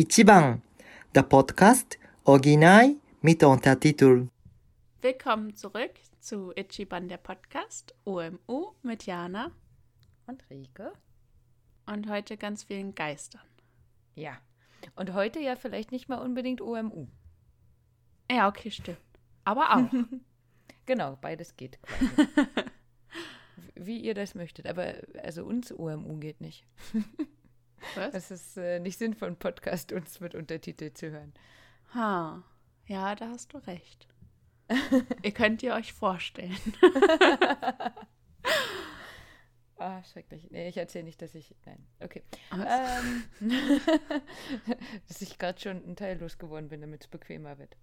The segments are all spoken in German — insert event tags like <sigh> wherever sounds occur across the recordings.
Ichiban, der Podcast Original mit Untertitel. Willkommen zurück zu Ichiban, der Podcast, OMU mit Jana und Rike. Und heute ganz vielen Geistern. Ja. Und heute ja vielleicht nicht mal unbedingt OMU. Ja, okay, stimmt. Aber auch. <laughs> genau, beides geht. <laughs> Wie ihr das möchtet. Aber also uns OMU geht nicht. <laughs> Was? Es ist äh, nicht sinnvoll, einen Podcast uns mit Untertitel zu hören. Ha. Ja, da hast du recht. <laughs> ihr könnt ihr euch vorstellen. Ah, schrecklich. Nee, ich erzähle nicht, dass ich. Nein. Okay. Ähm, <laughs> dass ich gerade schon einen Teil losgeworden bin, damit es bequemer wird.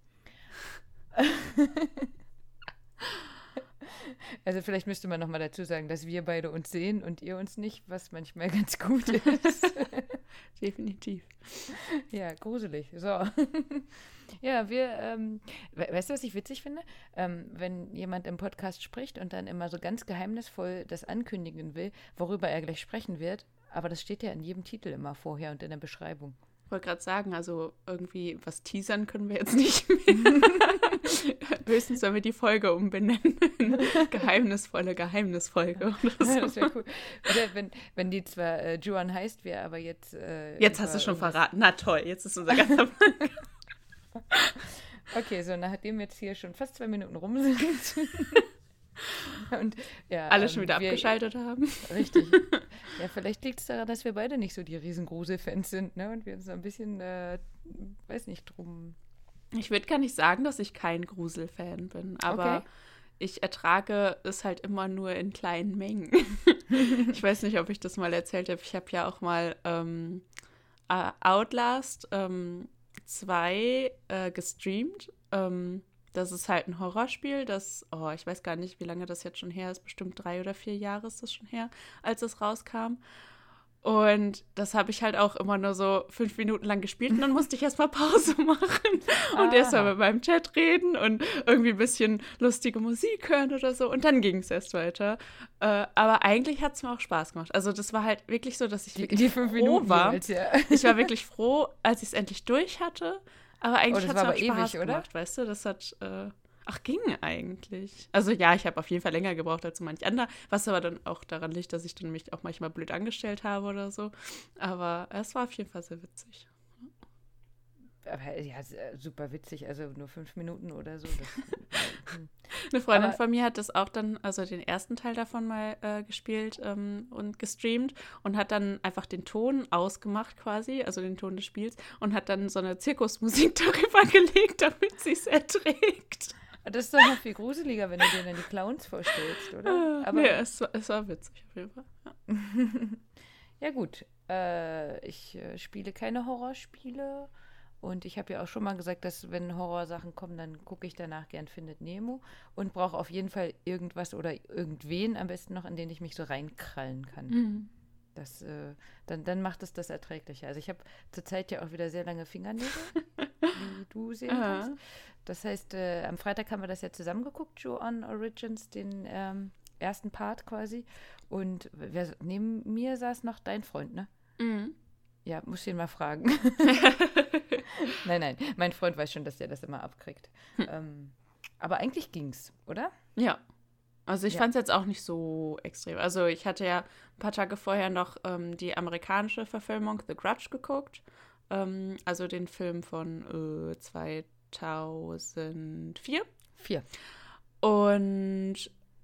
<laughs> Also vielleicht müsste man nochmal dazu sagen, dass wir beide uns sehen und ihr uns nicht, was manchmal <laughs> ganz gut ist. <laughs> Definitiv. ja, gruselig. So. <laughs> ja, wir, ähm, we weißt du, was ich witzig finde? Ähm, wenn jemand im Podcast spricht und dann immer so ganz geheimnisvoll das ankündigen will, worüber er gleich sprechen wird, aber das steht ja in jedem Titel immer vorher und in der Beschreibung. Ich wollte gerade sagen, also irgendwie was teasern können wir jetzt nicht <laughs> mehr. Höchstens, wenn wir die Folge umbenennen. <laughs> Geheimnisvolle Geheimnisfolge. Oder so. Ja, das wäre cool. Oder wenn, wenn die zwar äh, Juan heißt, wir aber jetzt. Äh, Jetzt hast du schon verraten. Na toll, jetzt ist unser ganzer <laughs> Okay, so nachdem wir jetzt hier schon fast zwei Minuten rum sind. <laughs> und ja, alle ähm, schon wieder wir, abgeschaltet haben. Richtig. <laughs> Ja, vielleicht liegt es daran, dass wir beide nicht so die Riesengrusel-Fans sind, ne? Und wir uns so ein bisschen, äh, weiß nicht, drum. Ich würde gar nicht sagen, dass ich kein Gruselfan bin, aber Okay. ich ertrage es halt immer nur in kleinen Mengen. <laughs> ich weiß nicht, ob ich das mal erzählt habe. Ich habe ja auch mal ähm, äh, Outlast 2 äh, gestreamt. Ähm, das ist halt ein Horrorspiel, das, oh, ich weiß gar nicht, wie lange das jetzt schon her ist, bestimmt drei oder vier Jahre ist das schon her, als es rauskam. Und das habe ich halt auch immer nur so fünf Minuten lang gespielt und dann musste ich erstmal Pause <laughs> machen und Aha. erstmal mit meinem Chat reden und irgendwie ein bisschen lustige Musik hören oder so. Und dann ging es erst weiter. Äh, aber eigentlich hat es mir auch Spaß gemacht. Also das war halt wirklich so, dass ich Die, wirklich die fünf froh Minuten war. jeweils, ja. Ich war wirklich froh, als ich es endlich durch hatte. Aber eigentlich Oh, hat es auch aber Spaß ewig, oder? gemacht, weißt du? Das hat, äh, ach, ging eigentlich. Also ja, ich habe auf jeden Fall länger gebraucht als so manch anderer, was aber dann auch daran liegt, dass ich dann mich auch manchmal blöd angestellt habe oder so. Aber es war auf jeden Fall sehr witzig. Aber ja, s- äh, super witzig, also nur fünf Minuten oder so. Das, <laughs> hm. Eine Freundin Aber- von mir hat das auch dann, also den ersten Teil davon mal äh, gespielt ähm, und gestreamt und hat dann einfach den Ton ausgemacht quasi, also den Ton des Spiels und hat dann so eine Zirkusmusik <laughs> darüber gelegt, damit sie es erträgt. das ist doch noch viel gruseliger, wenn du dir dann die Clowns vorstellst, oder? Aber nee, es, war- es war witzig auf jeden Fall. Ja. <laughs> Ja gut, äh, ich äh, spiele keine Horrorspiele und ich habe ja auch schon mal gesagt, dass wenn Horrorsachen kommen, dann gucke ich danach gern Findet Nemo und brauche auf jeden Fall irgendwas oder irgendwen am besten noch, an den ich mich so reinkrallen kann. Mhm. Das, äh, dann, dann macht es das erträglicher. Also ich habe zurzeit ja auch wieder sehr lange Fingernägel, <laughs> wie du sehen Ah. kannst. Das heißt, äh, am Freitag haben wir das ja zusammen geguckt, Joe on Origins, den ähm, ersten Part quasi. Und wer, neben mir saß noch dein Freund, ne? Mhm. Ja, muss ich ihn mal fragen. <laughs> <laughs> nein, nein, mein Freund weiß schon, dass der das immer abkriegt. Ähm, aber eigentlich ging's, oder? Ja. Also ich Ja. fand es jetzt auch nicht so extrem. Also ich hatte ja ein paar Tage vorher noch ähm, die amerikanische Verfilmung The Grudge geguckt. Ähm, also den Film von äh, 2004. Vier. Und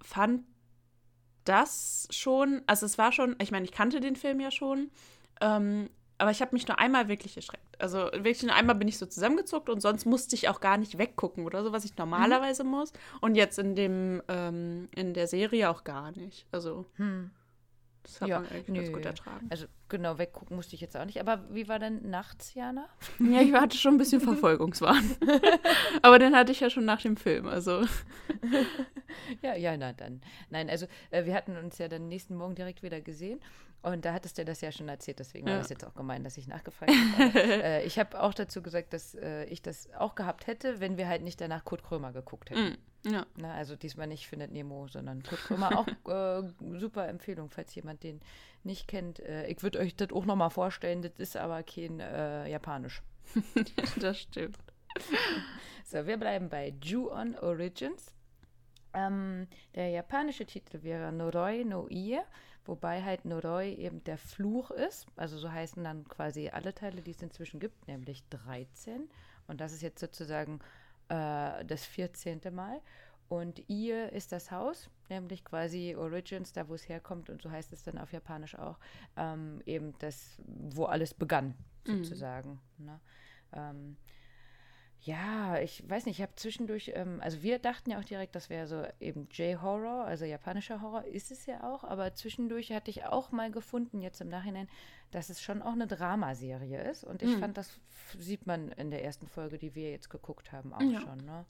fand das schon, also es war schon, ich meine, ich kannte den Film ja schon, ähm, aber ich habe mich nur einmal wirklich erschreckt. Also wirklich nur einmal bin ich so zusammengezuckt und sonst musste ich auch gar nicht weggucken oder so, was ich normalerweise muss. Und jetzt in dem, ähm, in der Serie auch gar nicht. Also Hm. das hat Ja, man eigentlich ganz nö. gut ertragen. Also genau, weggucken musste ich jetzt auch nicht. Aber wie war denn nachts, Jana? <laughs> Ja, ich hatte schon ein bisschen <laughs> Verfolgungswahn. <laughs> aber den hatte ich ja schon nach dem Film. Also Ja, ja, na dann. Nein, also äh, wir hatten uns ja dann nächsten Morgen direkt wieder gesehen. Und da hattest du das ja schon erzählt, deswegen ja. war das jetzt auch gemein, dass ich nachgefragt habe. <laughs> äh, ich habe auch dazu gesagt, dass äh, ich das auch gehabt hätte, wenn wir halt nicht danach Kurt Krömer geguckt hätten. Mm, ja. Na, also diesmal nicht Findet Nemo, sondern Kurt Krömer auch <laughs> äh, super Empfehlung, falls jemand den nicht kennt. Äh, ich würde euch das auch nochmal vorstellen, das ist aber kein äh, Japanisch. <laughs> das stimmt. So, wir bleiben bei Ju-On Origins. Ähm, der japanische Titel wäre Noroi no Ie wobei halt Noroi eben der Fluch ist. Also so heißen dann quasi alle Teile, die es inzwischen gibt, nämlich 13. Und das ist jetzt sozusagen äh, das 14. Mal. Und ihr ist das Haus, nämlich quasi Origins, da wo es herkommt, und so heißt es dann auf Japanisch auch, ähm, eben das, wo alles begann, mhm. sozusagen. Mhm. Ne? Ähm, ja, ich weiß nicht, ich habe zwischendurch, ähm, also wir dachten ja auch direkt, das wäre so eben J-Horror, also japanischer Horror, ist es ja auch, aber zwischendurch hatte ich auch mal gefunden, jetzt im Nachhinein, dass es schon auch eine Dramaserie ist und ich mhm. fand, das sieht man in der ersten Folge, die wir jetzt geguckt haben, auch ja. schon. Ne?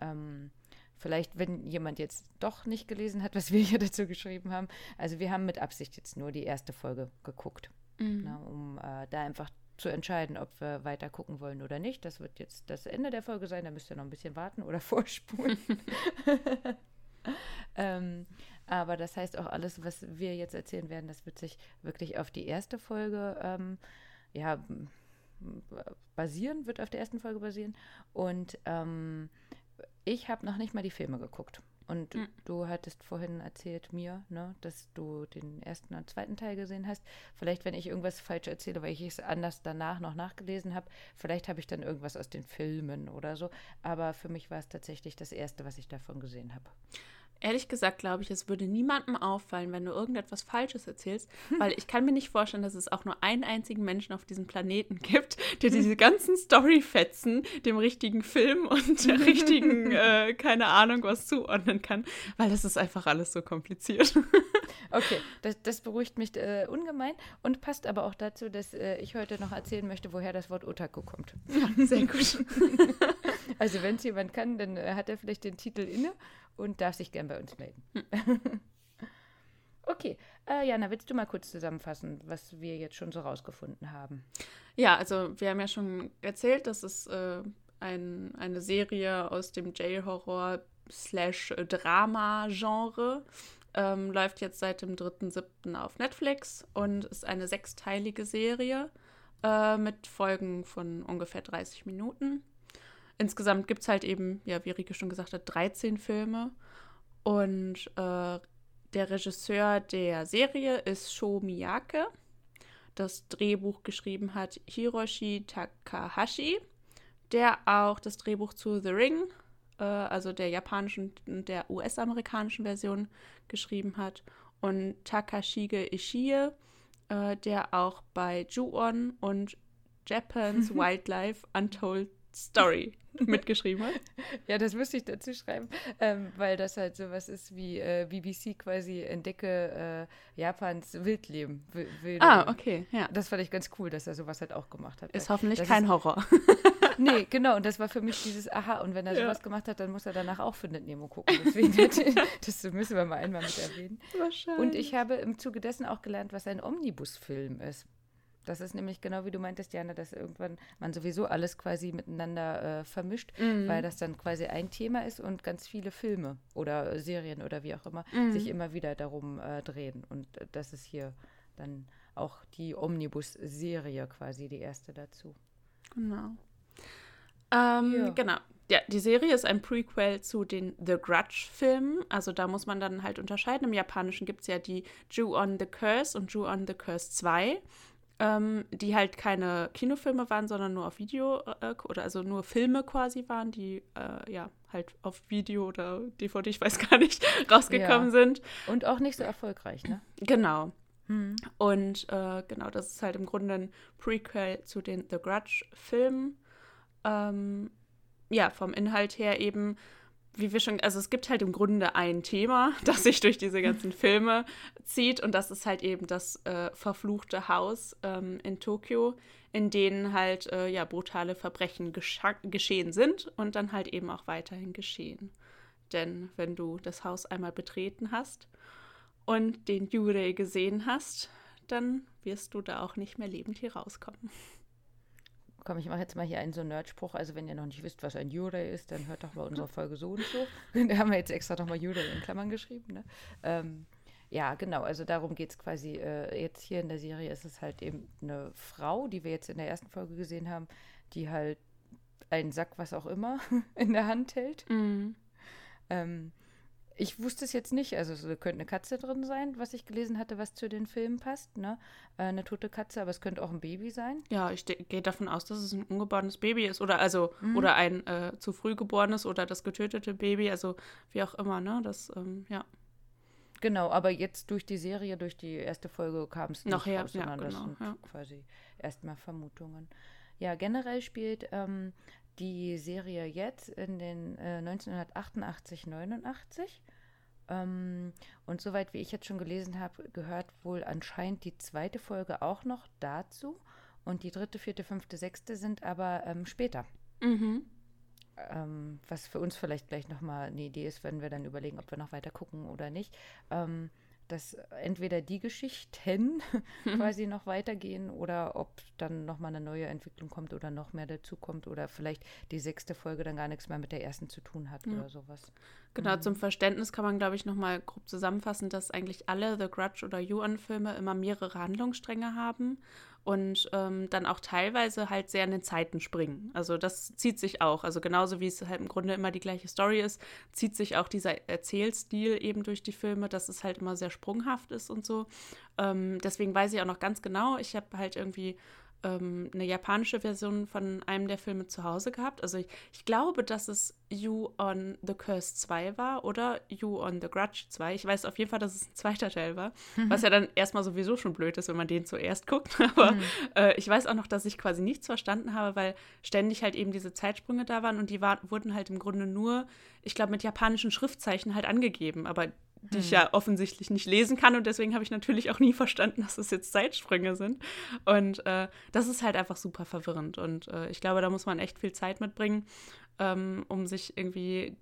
Ähm, vielleicht, wenn jemand jetzt doch nicht gelesen hat, <laughs> was wir hier dazu geschrieben haben, also wir haben mit Absicht jetzt nur die erste Folge geguckt, mhm. ne, um äh, da einfach zu entscheiden, ob wir weiter gucken wollen oder nicht. Das wird jetzt das Ende der Folge sein, da müsst ihr noch ein bisschen warten oder <laughs> vorspulen. <laughs> ähm, aber das heißt auch alles, was wir jetzt erzählen werden, das wird sich wirklich auf die erste Folge ähm, ja, basieren, wird auf der ersten Folge basieren. Und ähm, ich habe noch nicht mal die Filme geguckt. Und mhm. du hattest vorhin erzählt mir, ne, dass du den ersten und zweiten Teil gesehen hast. Vielleicht, wenn ich irgendwas falsch erzähle, weil ich es anders danach noch nachgelesen habe, vielleicht habe ich dann irgendwas aus den Filmen oder so. Aber für mich war es tatsächlich das erste, was ich davon gesehen habe. Ehrlich gesagt glaube ich, es würde niemandem auffallen, wenn du irgendetwas Falsches erzählst, <laughs> weil ich kann mir nicht vorstellen, dass es auch nur einen einzigen Menschen auf diesem Planeten gibt, der diese ganzen Storyfetzen dem richtigen Film und der <laughs> richtigen, äh, keine Ahnung, was zuordnen kann, weil das ist einfach alles so kompliziert. <laughs> okay, das, das beruhigt mich äh, ungemein und passt aber auch dazu, dass äh, ich heute noch erzählen möchte, woher das Wort Otaku kommt. Ja, sehr gut. Also wenn es jemand kann, dann äh, hat er vielleicht den Titel inne und darf sich gern bei uns melden. Hm. <laughs> okay, äh, Jana, willst du mal kurz zusammenfassen, was wir jetzt schon so rausgefunden haben? Ja, also wir haben ja schon erzählt, dass es äh, ein, eine Serie aus dem J-Horror slash Drama-Genre ähm, läuft jetzt seit dem 3.7. auf Netflix und ist eine sechsteilige Serie äh, mit Folgen von ungefähr 30 Minuten insgesamt gibt es halt eben, ja, wie Rike schon gesagt hat, 13 Filme. Und äh, der Regisseur der Serie ist Sho Miyake. Das Drehbuch geschrieben hat Hiroshi Takahashi, der auch das Drehbuch zu The Ring, äh, also der japanischen und der US-amerikanischen Version, geschrieben hat. Und Takashige Ishii, äh, der auch bei Ju-On und Japan's <laughs> Wildlife Untold Story <laughs> mitgeschrieben hat. <laughs> Ja, das müsste ich dazu schreiben, ähm, weil das halt sowas ist wie äh, BBC quasi entdecke äh, Japans Wildleben. Wilde. Ah, okay, ja. Das fand ich ganz cool, dass er sowas halt auch gemacht hat. Ist hoffentlich das kein ist, Horror. <laughs> nee, genau, und das war für mich dieses Aha, und wenn er ja. sowas gemacht hat, dann muss er danach auch Findet Nemo gucken. Deswegen, das müssen wir mal einmal mit erwähnen. Wahrscheinlich. Und ich habe im Zuge dessen auch gelernt, was ein Omnibusfilm ist. Das ist nämlich genau wie du meintest, Jana, dass irgendwann man sowieso alles quasi miteinander äh, vermischt, mhm. weil das dann quasi ein Thema ist und ganz viele Filme oder Serien oder wie auch immer mhm. sich immer wieder darum äh, drehen. Und äh, das ist hier dann auch die Omnibus-Serie quasi die erste dazu. Genau. Ähm, ja. Genau. Ja, die Serie ist ein Prequel zu den The Grudge-Filmen. Also da muss man dann halt unterscheiden. Im Japanischen gibt es ja die Jew on the Curse und Jew on the Curse 2 ähm, die halt keine Kinofilme waren, sondern nur auf Video äh, oder also nur Filme quasi waren, die äh, ja halt auf Video oder DVD, ich weiß <laughs> gar nicht, rausgekommen ja. sind. Und auch nicht so erfolgreich, ne? Genau. Hm. Und äh, genau, das ist halt im Grunde ein Prequel zu den The Grudge-Filmen. Ähm, ja, vom Inhalt her eben wie wir schon, also es gibt halt im Grunde ein Thema, <laughs> das sich durch diese ganzen Filme zieht und das ist halt eben das äh, verfluchte Haus ähm, in Tokio, in denen halt äh, ja brutale Verbrechen geschehen sind und dann halt eben auch weiterhin geschehen. Denn wenn du das Haus einmal betreten hast und den Yurei gesehen hast, dann wirst du da auch nicht mehr lebend hier rauskommen. Komm, ich mache jetzt mal hier einen so Nerdspruch. Also, wenn ihr noch nicht wisst, was ein Jurei ist, dann hört doch mal unsere Folge so und so. <laughs> da haben wir jetzt extra nochmal Jurei in Klammern geschrieben. Ne? Ähm, ja, genau. Also, darum geht es quasi. Äh, jetzt hier in der Serie ist es halt eben eine Frau, die wir jetzt in der ersten Folge gesehen haben, die halt einen Sack, was auch immer, <laughs> in der Hand hält. Mhm. Ähm, ich wusste es jetzt nicht. Also, es könnte eine Katze drin sein, was ich gelesen hatte, was zu den Filmen passt. Ne? Äh, eine tote Katze, aber es könnte auch ein Baby sein. Ja, ich gehe davon aus, dass es ein ungeborenes Baby ist oder also mhm. oder ein äh, zu früh geborenes oder das getötete Baby, also wie auch immer, ne? Das, ähm, ja. Genau, aber jetzt durch die Serie, durch die erste Folge kam es nicht Noch her, raus, ja, genau, das sind ja. quasi erstmal Vermutungen. Ja, generell spielt ähm, die Serie jetzt in den äh, 1988, 89. Ähm, und soweit wie ich jetzt schon gelesen habe, gehört wohl anscheinend die zweite Folge auch noch dazu. Und die dritte, vierte, fünfte, sechste sind aber ähm, später. Mhm. Ähm, was für uns vielleicht gleich nochmal eine Idee ist, wenn wir dann überlegen, ob wir noch weiter gucken oder nicht. Ähm, dass entweder die Geschichten <laughs> quasi noch weitergehen oder ob dann nochmal eine neue Entwicklung kommt oder noch mehr dazu kommt oder vielleicht die sechste Folge dann gar nichts mehr mit der ersten zu tun hat Ja. oder sowas. Genau, Mhm. zum Verständnis kann man, glaube ich, nochmal grob zusammenfassen, dass eigentlich alle The Grudge oder You-On-Filme immer mehrere Handlungsstränge haben und ähm, dann auch teilweise halt sehr in den Zeiten springen. Also das zieht sich auch. Also genauso wie es halt im Grunde immer die gleiche Story ist, zieht sich auch dieser Erzählstil eben durch die Filme, dass es halt immer sehr sprunghaft ist und so. Ähm, deswegen weiß ich auch noch ganz genau, ich habe halt irgendwie ähm, eine japanische Version von einem der Filme zu Hause gehabt. Also ich, ich glaube, dass es You on the Curse 2 war oder You on the Grudge 2. Ich weiß auf jeden Fall, dass es ein zweiter Teil war, <laughs> was ja dann erstmal sowieso schon blöd ist, wenn man den zuerst guckt. <laughs> Aber äh, ich weiß auch noch, dass ich quasi nichts verstanden habe, weil ständig halt eben diese Zeitsprünge da waren und die war, wurden halt im Grunde nur, ich glaube, mit japanischen Schriftzeichen halt angegeben. Aber die ich ja offensichtlich nicht lesen kann und deswegen habe ich natürlich auch nie verstanden, dass das jetzt Zeitsprünge sind. Und äh, das ist halt einfach super verwirrend und äh, ich glaube, da muss man echt viel Zeit mitbringen, ähm, um sich irgendwie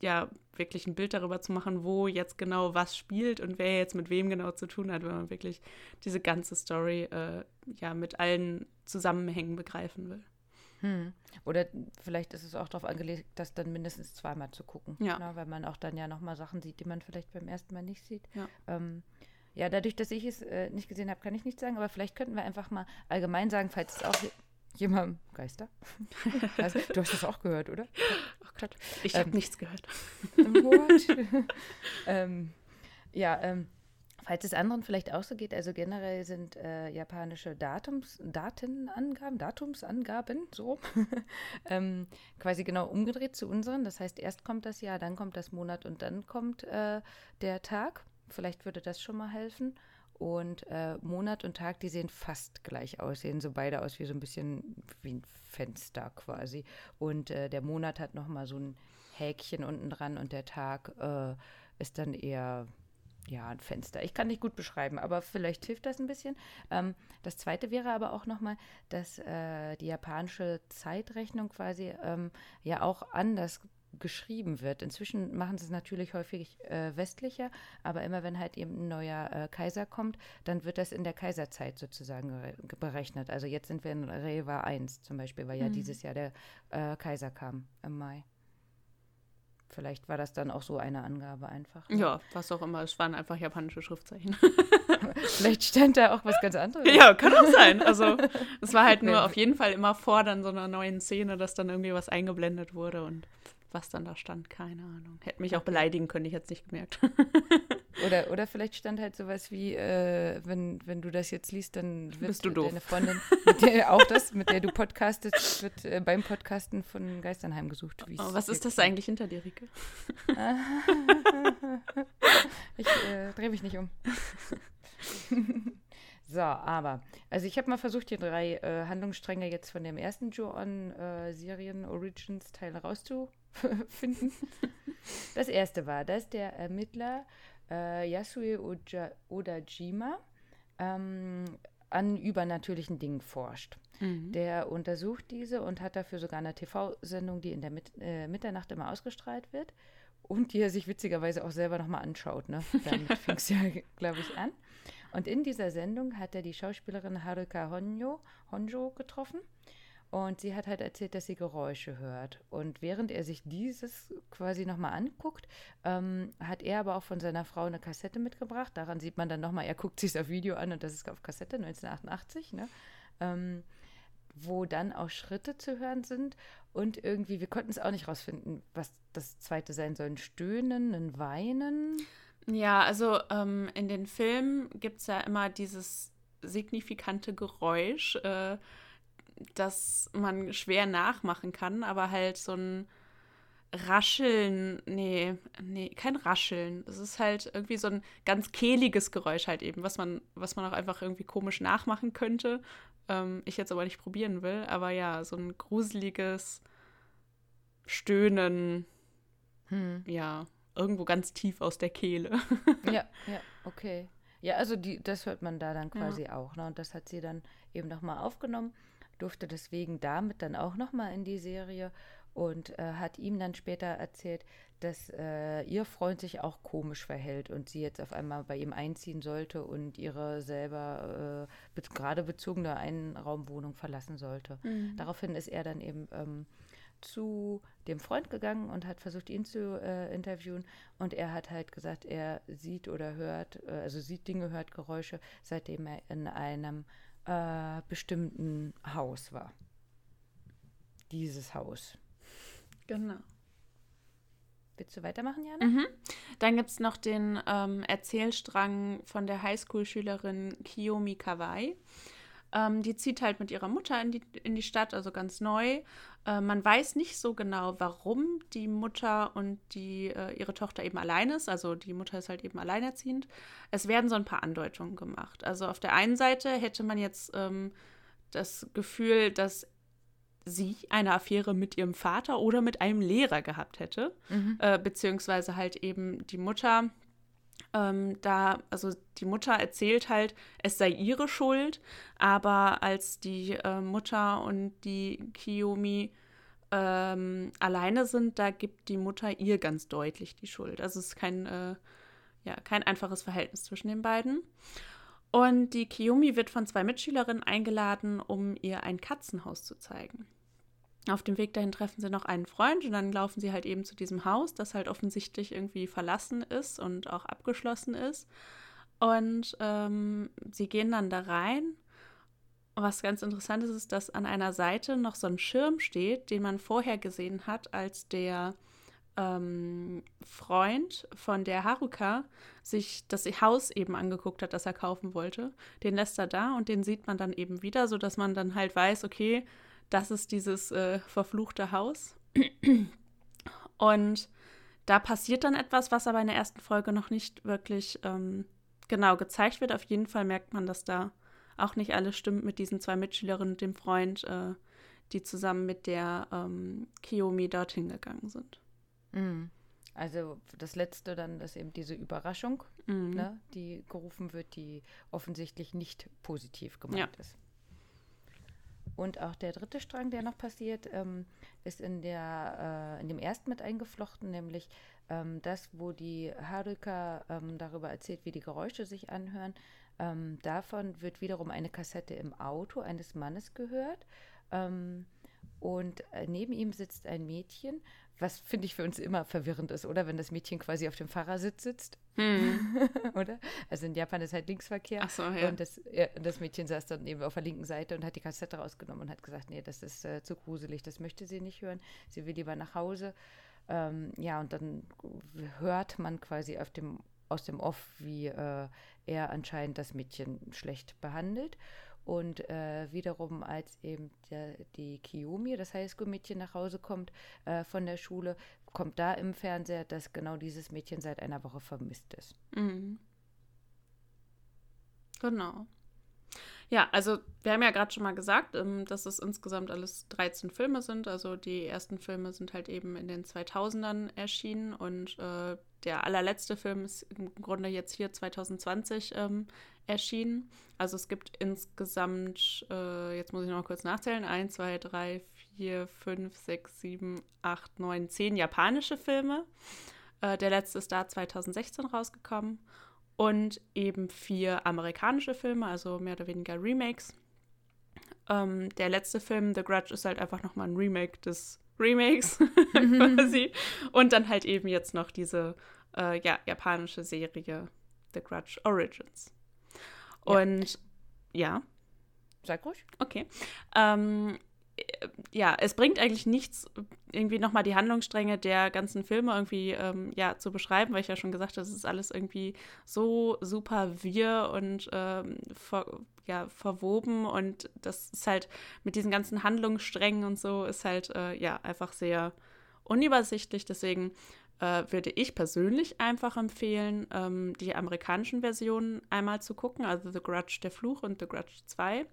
ja wirklich ein Bild darüber zu machen, wo jetzt genau was spielt und wer jetzt mit wem genau zu tun hat, wenn man wirklich diese ganze Story äh, ja mit allen Zusammenhängen begreifen will. Hm. Oder vielleicht ist es auch darauf angelegt, das dann mindestens zweimal zu gucken. Ja. Ne? Weil man auch dann ja nochmal Sachen sieht, die man vielleicht beim ersten Mal nicht sieht. Ja. Ähm, ja, dadurch, dass ich es äh, nicht gesehen habe, kann ich nichts sagen, aber vielleicht könnten wir einfach mal allgemein sagen, falls es auch je- jemand Geister. <laughs> also, du hast das auch gehört, oder? Oh Gott, ich habe Ähm, nichts gehört. What? <laughs> ähm, ja, ähm, falls es anderen vielleicht auch so geht, also generell sind äh, japanische Datums, Datenangaben, Datumsangaben, so, <laughs> ähm, quasi genau umgedreht zu unseren. Das heißt, erst kommt das Jahr, dann kommt das Monat und dann kommt äh, der Tag. Vielleicht würde das schon mal helfen. Und äh, Monat und Tag, die sehen fast gleich aus, sehen so beide aus wie so ein bisschen wie ein Fenster quasi. Und äh, der Monat hat nochmal so ein Häkchen unten dran und der Tag äh, ist dann eher ja, ein Fenster. Ich kann nicht gut beschreiben, aber vielleicht hilft das ein bisschen. Ähm, das zweite wäre aber auch nochmal, dass äh, die japanische Zeitrechnung quasi ähm, ja auch anders geschrieben wird. Inzwischen machen sie es natürlich häufig äh, westlicher, aber immer wenn halt eben ein neuer äh, Kaiser kommt, dann wird das in der Kaiserzeit sozusagen berechnet. Also jetzt sind wir in Reiwa 1 zum Beispiel, weil ja Mhm. dieses Jahr der äh, Kaiser kam im Mai. Vielleicht war das dann auch so eine Angabe einfach. ne? Ja, was auch immer, es waren einfach japanische Schriftzeichen. <laughs> Vielleicht stand da auch was ganz anderes. Ja, kann auch sein. Also <laughs> es war halt nur auf jeden Fall immer vor dann so einer neuen Szene, dass dann irgendwie was eingeblendet wurde und was dann da stand, keine Ahnung. Hätte mich auch beleidigen können, ich hätte es nicht gemerkt. <laughs> Oder, oder vielleicht stand halt sowas wie, äh, wenn, wenn du das jetzt liest, dann wird Bist du doof. deine Freundin, mit der <laughs> auch das, mit der du podcastest, wird äh, beim Podcasten von Geistern heimgesucht. Oh, was ist das eigentlich hinter dir, Rike? <laughs> Ich äh, drehe mich nicht um. so, aber, also ich habe mal versucht, hier drei äh, Handlungsstränge jetzt von dem ersten Joe-On-Serien Origins Teil <laughs> rauszufinden. das erste war, dass der Ermittler äh, Yasue Oja Odajima ähm, an übernatürlichen Dingen forscht. Mhm. Der untersucht diese und hat dafür sogar eine TV-Sendung, die in der Mit äh, Mitternacht immer ausgestrahlt wird und die er sich witzigerweise auch selber nochmal anschaut. Ne? <laughs> Damit fing es ja, glaube ich, an. Und in dieser Sendung hat er die Schauspielerin Haruka Honjo, Honjo getroffen. Und sie hat halt erzählt, dass sie Geräusche hört. Und während er sich dieses quasi nochmal anguckt, ähm, hat er aber auch von seiner Frau eine Kassette mitgebracht. Daran sieht man dann nochmal, er guckt sich das Video an und das ist auf Kassette 1988, ne? Ähm, wo dann auch Schritte zu hören sind. Und irgendwie, wir konnten es auch nicht rausfinden, was das zweite sein soll. Ein Stöhnen, ein Weinen. Ja, also ähm, in den Filmen gibt es ja immer dieses signifikante Geräusch. Äh, das man schwer nachmachen kann, aber halt so ein Rascheln, nee, nee, kein Rascheln. Es ist halt irgendwie so ein ganz kehliges Geräusch halt eben, was man, was man auch einfach irgendwie komisch nachmachen könnte. Ähm, ich jetzt aber nicht probieren will, aber ja, so ein gruseliges Stöhnen, hm. ja, irgendwo ganz tief aus der Kehle. <laughs> ja, ja, okay. Ja, also die, das hört man da dann quasi ja. auch, ne? Und das hat sie dann eben nochmal aufgenommen durfte deswegen damit dann auch nochmal in die Serie und äh, hat ihm dann später erzählt, dass äh, ihr Freund sich auch komisch verhält und sie jetzt auf einmal bei ihm einziehen sollte und ihre selber äh, be gerade bezogene Einraumwohnung verlassen sollte. Mhm. Daraufhin ist er dann eben ähm, zu dem Freund gegangen und hat versucht, ihn zu äh, interviewen. Und er hat halt gesagt, er sieht oder hört, äh, also sieht Dinge, hört Geräusche, seitdem er in einem äh, bestimmten Haus war. Dieses Haus. Genau. Willst du weitermachen, Jana? Mhm. Dann gibt es noch den ähm, Erzählstrang von der Highschool-Schülerin Kiyomi Kawai. Ähm, die zieht halt mit ihrer Mutter in die, in die Stadt, also ganz neu. Äh, man weiß nicht so genau, warum die Mutter und die, äh, ihre Tochter eben allein ist. Also die Mutter ist halt eben alleinerziehend. Es werden so ein paar Andeutungen gemacht. Also auf der einen Seite hätte man jetzt ähm, das Gefühl, dass sie eine Affäre mit ihrem Vater oder mit einem Lehrer gehabt hätte, mhm. äh, beziehungsweise halt eben die Mutter ähm, da, also die Mutter erzählt halt, es sei ihre Schuld, aber als die äh, Mutter und die Kiyomi ähm, alleine sind, da gibt die Mutter ihr ganz deutlich die Schuld. Also es ist kein, äh, ja, kein einfaches Verhältnis zwischen den beiden. Und die Kiyomi wird von zwei Mitschülerinnen eingeladen, um ihr ein Katzenhaus zu zeigen. Auf dem Weg dahin treffen sie noch einen Freund und dann laufen sie halt eben zu diesem Haus, das halt offensichtlich irgendwie verlassen ist und auch abgeschlossen ist. Und ähm, sie gehen dann da rein. Was ganz interessant ist, ist, dass an einer Seite noch so ein Schirm steht, den man vorher gesehen hat, als der ähm, Freund von der Haruka sich das Haus eben angeguckt hat, das er kaufen wollte. Den lässt er da und den sieht man dann eben wieder, sodass man dann halt weiß, okay, das ist dieses äh, verfluchte Haus. Und da passiert dann etwas, was aber in der ersten Folge noch nicht wirklich ähm, genau gezeigt wird. Auf jeden Fall merkt man, dass da auch nicht alles stimmt mit diesen zwei Mitschülerinnen und dem Freund, äh, die zusammen mit der ähm, Kiyomi dorthin gegangen sind. Mhm. Also das letzte dann ist eben diese Überraschung, mhm. ne, die gerufen wird, die offensichtlich nicht positiv gemeint ja. ist. Und auch der dritte Strang, der noch passiert, ähm, ist in, der, äh, in dem ersten mit eingeflochten, nämlich ähm, das, wo die Haruka ähm, darüber erzählt, wie die Geräusche sich anhören. Ähm, davon wird wiederum eine Kassette im Auto eines Mannes gehört. Und äh, neben ihm sitzt ein Mädchen, was finde ich für uns immer verwirrend ist, oder? Wenn das Mädchen quasi auf dem Fahrersitz sitzt. Hm. <laughs> oder? Also in Japan ist halt Linksverkehr. Ach so, ja. Und das, ja, das Mädchen saß dann eben auf der linken Seite und hat die Kassette rausgenommen und hat gesagt, nee, das ist äh, zu gruselig, das möchte sie nicht hören. Sie will lieber nach Hause. Ähm, ja, und dann hört man quasi auf dem, aus dem Off, wie äh, er anscheinend das Mädchen schlecht behandelt. Und äh, wiederum, als eben der, die Kiyomi, das Highschool-Mädchen, nach Hause kommt äh, von der Schule, kommt da im Fernseher, dass genau dieses Mädchen seit einer Woche vermisst ist. Mhm. Genau. Ja, also wir haben ja gerade schon mal gesagt, ähm, dass es insgesamt alles 13 Filme sind. Also die ersten Filme sind halt eben in den 2000ern erschienen und äh, der allerletzte Film ist im Grunde jetzt hier 2020 ähm, erschienen. Also es gibt insgesamt, äh, jetzt muss ich noch mal kurz nachzählen, 1, 2, 3, 4, 5, 6, 7, 8, 9, 10 japanische Filme. Äh, der letzte ist da 2016 rausgekommen. und eben vier amerikanische Filme, also mehr oder weniger Remakes. Ähm, der letzte Film, The Grudge, ist halt einfach nochmal ein Remake des Remakes <laughs> quasi. Und dann halt eben jetzt noch diese äh, ja, japanische Serie The Grudge Origins. Und ja. ja. Sag ruhig. Okay. Ähm, ja, es bringt eigentlich nichts, irgendwie nochmal die Handlungsstränge der ganzen Filme irgendwie ähm, ja, zu beschreiben, weil ich ja schon gesagt habe, es ist alles irgendwie so super wir und ähm, ver, ja, verwoben und das ist halt mit diesen ganzen Handlungssträngen und so ist halt äh, ja einfach sehr unübersichtlich. Deswegen äh, würde ich persönlich einfach empfehlen, ähm, die amerikanischen Versionen einmal zu gucken, also The Grudge, der Fluch und The Grudge 2.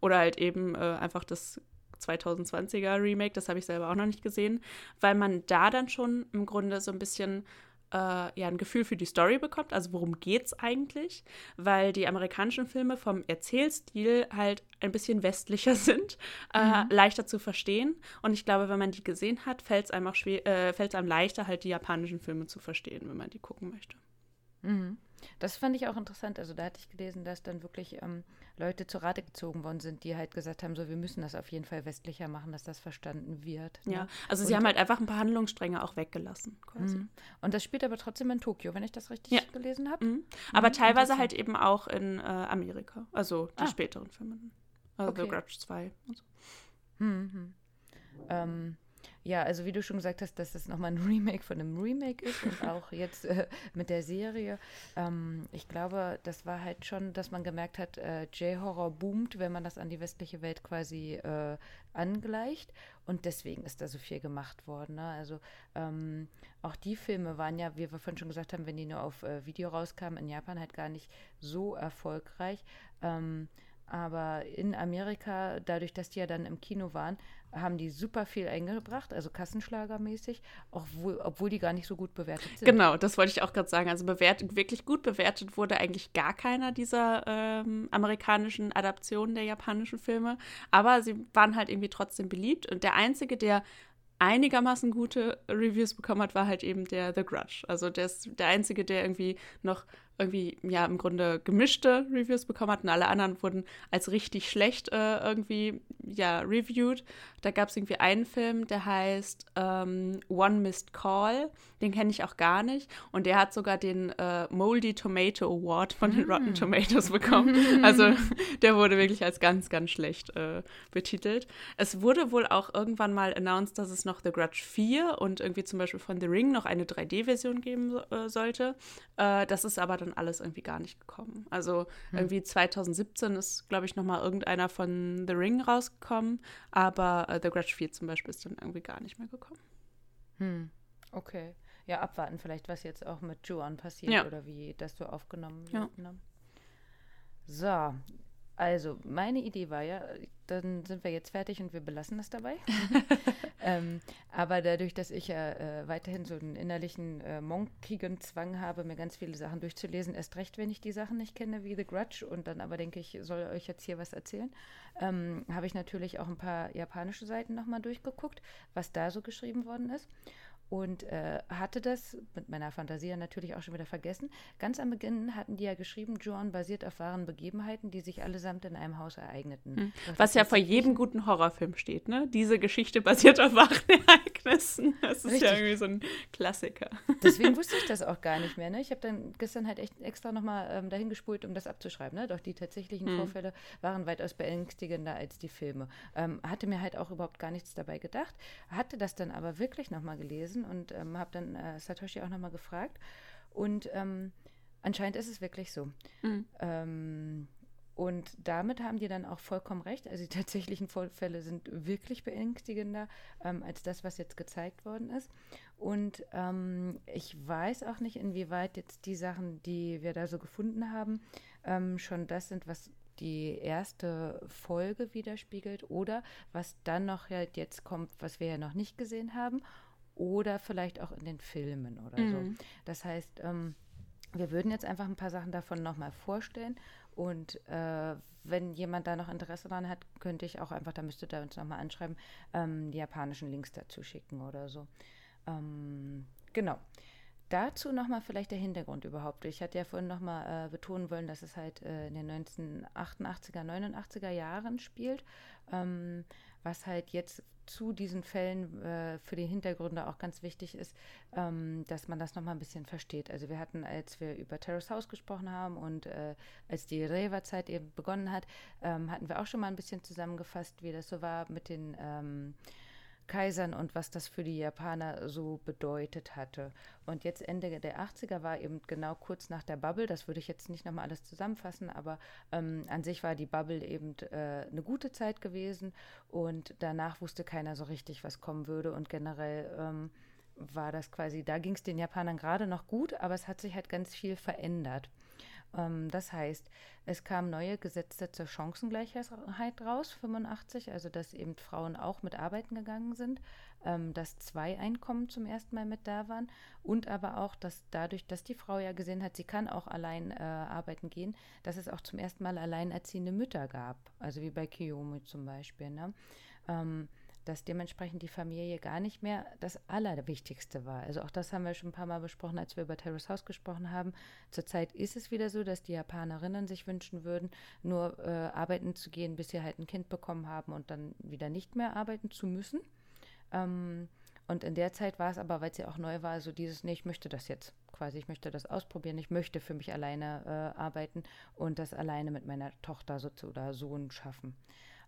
Oder halt eben äh, einfach das 2020er Remake, das habe ich selber auch noch nicht gesehen, weil man da dann schon im Grunde so ein bisschen ja, ein Gefühl für die Story bekommt, also worum geht es eigentlich, weil die amerikanischen Filme vom Erzählstil halt ein bisschen westlicher <laughs> sind, äh, mhm. leichter zu verstehen und ich glaube, wenn man die gesehen hat, fällt es einem auch schwer, äh, fällt einem leichter, halt die japanischen Filme zu verstehen, wenn man die gucken möchte. Mhm. Das fand ich auch interessant. Also da hatte ich gelesen, dass dann wirklich ähm, Leute zu Rate gezogen worden sind, die halt gesagt haben, so wir müssen das auf jeden Fall westlicher machen, dass das verstanden wird. Ne? Ja, also sie haben halt einfach ein paar Handlungsstränge auch weggelassen. Quasi. Und das spielt aber trotzdem in Tokio, wenn ich das richtig ja. gelesen habe. Mhm. Aber mhm, teilweise halt eben auch in äh, Amerika, also die ah. späteren Filme. Also okay. The Grudge 2 und so. Mhm. Ähm, ja, also wie du schon gesagt hast, dass das nochmal ein <laughs> Remake von einem Remake ist und auch jetzt äh, mit der Serie. Ähm, ich glaube, das war halt schon, dass man gemerkt hat, äh, J-Horror boomt, wenn man das an die westliche Welt quasi äh, angleicht. Und deswegen ist da so viel gemacht worden. Ne? Also ähm, auch die Filme waren ja, wie wir vorhin schon gesagt haben, wenn die nur auf äh, Video rauskamen, in Japan halt gar nicht so erfolgreich. Ähm, aber in Amerika, dadurch, dass die ja dann im Kino waren, haben die super viel eingebracht, also Kassenschlagermäßig, obwohl, obwohl die gar nicht so gut bewertet sind. Genau, das wollte ich auch gerade sagen. Also bewertet, wirklich gut bewertet wurde eigentlich gar keiner dieser ähm, amerikanischen Adaptionen der japanischen Filme. Aber sie waren halt irgendwie trotzdem beliebt. Und der einzige, der einigermaßen gute Reviews bekommen hat, war halt eben der The Grudge. Also der ist der einzige, der irgendwie noch irgendwie, ja, im Grunde gemischte Reviews bekommen hat und alle anderen wurden als richtig schlecht äh, irgendwie, ja, reviewed. Da gab es irgendwie einen Film, der heißt ähm, One Missed Call. Den kenne ich auch gar nicht. Und der hat sogar den äh, Moldy Tomato Award von den Rotten mm. Tomatoes bekommen. <laughs> Also der wurde wirklich als ganz, ganz schlecht äh, betitelt. Es wurde wohl auch irgendwann mal announced, dass es noch The Grudge 4 und irgendwie zum Beispiel von The Ring noch eine 3D-Version geben äh, sollte. Äh, das ist aber dann alles irgendwie gar nicht gekommen. Also hm. irgendwie 2017 ist, glaube ich, noch mal irgendeiner von The Ring rausgekommen, aber äh, The Grudge 4 zum Beispiel ist dann irgendwie gar nicht mehr gekommen. Hm. Okay. Ja, abwarten vielleicht, was jetzt auch mit Juan passiert ja. oder wie das so aufgenommen wird. Ja. Ne? So, also, meine Idee war ja, dann sind wir jetzt fertig und wir belassen das dabei. <laughs> ähm, aber dadurch, dass ich ja äh, weiterhin so einen innerlichen äh, monkigen Zwang habe, mir ganz viele Sachen durchzulesen, erst recht, wenn ich die Sachen nicht kenne, wie The Grudge, und dann aber denke ich, soll euch jetzt hier was erzählen, ähm, habe ich natürlich auch ein paar japanische Seiten nochmal durchgeguckt, was da so geschrieben worden ist und äh, hatte das mit meiner Fantasie natürlich auch schon wieder vergessen. Ganz am Beginn hatten die ja geschrieben, John basiert auf wahren Begebenheiten, die sich allesamt in einem Haus ereigneten. Mhm. Was ja vor jedem guten Horrorfilm steht, ne? Diese Geschichte basiert auf wahren Ereignissen. Das ist Richtig. ja irgendwie so ein Klassiker. Deswegen <laughs> wusste ich das auch gar nicht mehr. Ne? Ich habe dann gestern halt echt extra nochmal ähm, dahin gespult, um das abzuschreiben. Ne? Doch die tatsächlichen mhm. Vorfälle waren weitaus beängstigender als die Filme. Ähm, hatte mir halt auch überhaupt gar nichts dabei gedacht, hatte das dann aber wirklich nochmal gelesen und ähm, habe dann äh, Satoshi auch nochmal gefragt. Und ähm, anscheinend ist es wirklich so. Mhm. Ähm, und damit haben die dann auch vollkommen recht. Also die <laughs> tatsächlichen Vorfälle sind wirklich beängstigender ähm, als das, was jetzt gezeigt worden ist. Und ähm, ich weiß auch nicht, inwieweit jetzt die Sachen, die wir da so gefunden haben, ähm, schon das sind, was die erste Folge widerspiegelt oder was dann noch halt jetzt kommt, was wir ja noch nicht gesehen haben oder vielleicht auch in den Filmen oder mhm. so. Das heißt, ähm, wir würden jetzt einfach ein paar Sachen davon nochmal vorstellen und äh, wenn jemand da noch Interesse dran hat, könnte ich auch einfach, da müsstet ihr uns nochmal anschreiben, ähm, die japanischen Links dazu schicken oder so. Ähm, genau. dazu nochmal vielleicht der Hintergrund überhaupt. Ich hatte ja vorhin nochmal äh, betonen wollen, dass es halt äh, in den 1988er, 89er Jahren spielt, ähm, was halt jetzt zu diesen Fällen äh, für die Hintergründe auch ganz wichtig ist, ähm, dass man das nochmal ein bisschen versteht. Also wir hatten, als wir über Terrace House gesprochen haben und äh, als die Reva-Zeit eben begonnen hat, ähm, hatten wir auch schon mal ein bisschen zusammengefasst, wie das so war mit den ähm, Kaisern und was das für die Japaner so bedeutet hatte. Und jetzt Ende der 80er war eben genau kurz nach der Bubble, das würde ich jetzt nicht nochmal alles zusammenfassen, aber ähm, an sich war die Bubble eben äh, eine gute Zeit gewesen und danach wusste keiner so richtig, was kommen würde und generell ähm, war das quasi, da ging es den Japanern gerade noch gut, aber es hat sich halt ganz viel verändert. Ähm, das heißt, es kamen neue Gesetze zur Chancengleichheit raus, 85, also dass eben Frauen auch mit arbeiten gegangen sind, ähm, dass zwei Einkommen zum ersten Mal mit da waren und aber auch, dass dadurch, dass die Frau ja gesehen hat, sie kann auch allein äh, arbeiten gehen, dass es auch zum ersten Mal alleinerziehende Mütter gab, also wie bei Kiyomi zum Beispiel. Ne? Ähm, dass dementsprechend die Familie gar nicht mehr das Allerwichtigste war. Also auch das haben wir schon ein paar Mal besprochen, als wir über Terrace House gesprochen haben. Zurzeit ist es wieder so, dass die Japanerinnen sich wünschen würden, nur äh, arbeiten zu gehen, bis sie halt ein Kind bekommen haben und dann wieder nicht mehr arbeiten zu müssen. Ähm, und in der Zeit war es aber, weil es ja auch neu war, so dieses, nee, ich möchte das jetzt quasi, ich möchte das ausprobieren, ich möchte für mich alleine äh, arbeiten und das alleine mit meiner Tochter so oder Sohn schaffen.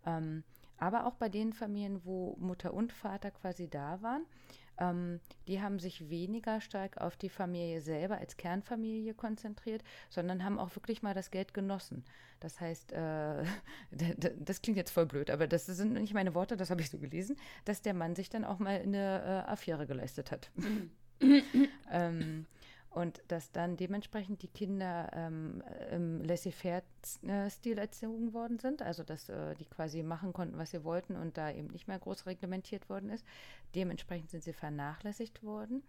Ähm, aber auch bei den Familien, wo Mutter und Vater quasi da waren, ähm, die haben sich weniger stark auf die Familie selber als Kernfamilie konzentriert, sondern haben auch wirklich mal das Geld genossen. Das heißt, äh, <laughs> das klingt jetzt voll blöd, aber das sind nicht meine Worte, das habe ich so gelesen, dass der Mann sich dann auch mal eine äh, Affäre geleistet hat. <laughs> ähm, und dass dann dementsprechend die Kinder ähm, im Laissez-faire-Stil erzogen worden sind, also dass äh, die quasi machen konnten, was sie wollten und da eben nicht mehr groß reglementiert worden ist. Dementsprechend sind sie vernachlässigt worden.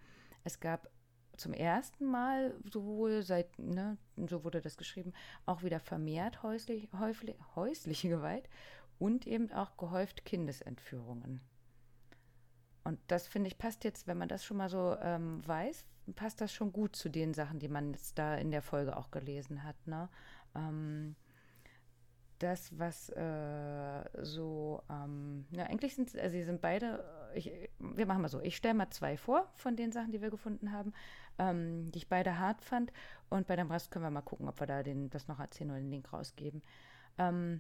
Es gab zum ersten Mal, sowohl seit, ne, so wurde das geschrieben, auch wieder vermehrt häuslich, häuflich, häusliche Gewalt und eben auch gehäuft Kindesentführungen. Und das finde ich passt jetzt, wenn man das schon mal so ähm, weiß, passt das schon gut zu den Sachen, die man jetzt da in der Folge auch gelesen hat. Ne? Ähm, das, was äh, so, ähm, ja, eigentlich sind also sie sind beide, ich, wir machen mal so, ich stelle mal zwei vor von den Sachen, die wir gefunden haben, ähm, die ich beide hart fand und bei dem Rest können wir mal gucken, ob wir da den, das noch erzählen oder den Link rausgeben. Ähm,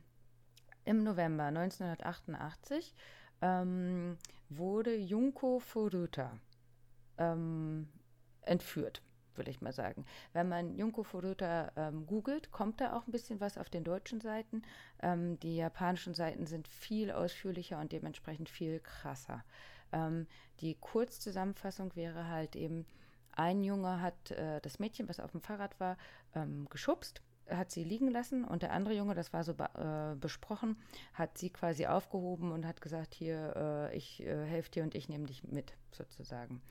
Im November 1988 ähm, wurde Junko Furuta ähm, entführt, würde ich mal sagen. Wenn man Junko Furuta ähm, googelt, kommt da auch ein bisschen was auf den deutschen Seiten. Ähm, die japanischen Seiten sind viel ausführlicher und dementsprechend viel krasser. Ähm, die Kurzzusammenfassung wäre halt eben, ein Junge hat äh, das Mädchen, was auf dem Fahrrad war, ähm, geschubst hat sie liegen lassen und der andere Junge, das war so äh, besprochen, hat sie quasi aufgehoben und hat gesagt, hier, äh, ich äh, helfe dir und ich nehme dich mit, sozusagen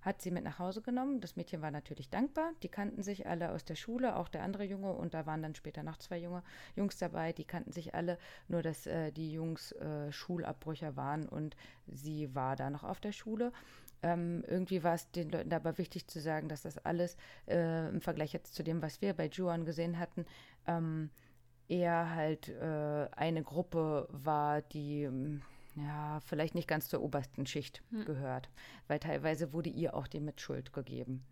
hat sie mit nach Hause genommen. Das Mädchen war natürlich dankbar. Die kannten sich alle aus der Schule, auch der andere Junge und da waren dann später noch zwei Junge, Jungs dabei, die kannten sich alle, nur dass äh, die Jungs äh, Schulabbrücher waren und sie war da noch auf der Schule. Ähm, irgendwie war es den Leuten dabei wichtig zu sagen, dass das alles äh, im Vergleich jetzt zu dem, was wir bei Juan gesehen hatten, ähm, eher halt äh, eine Gruppe war, die ähm, ja, vielleicht nicht ganz zur obersten Schicht hm. gehört, weil teilweise wurde ihr auch die Mitschuld gegeben.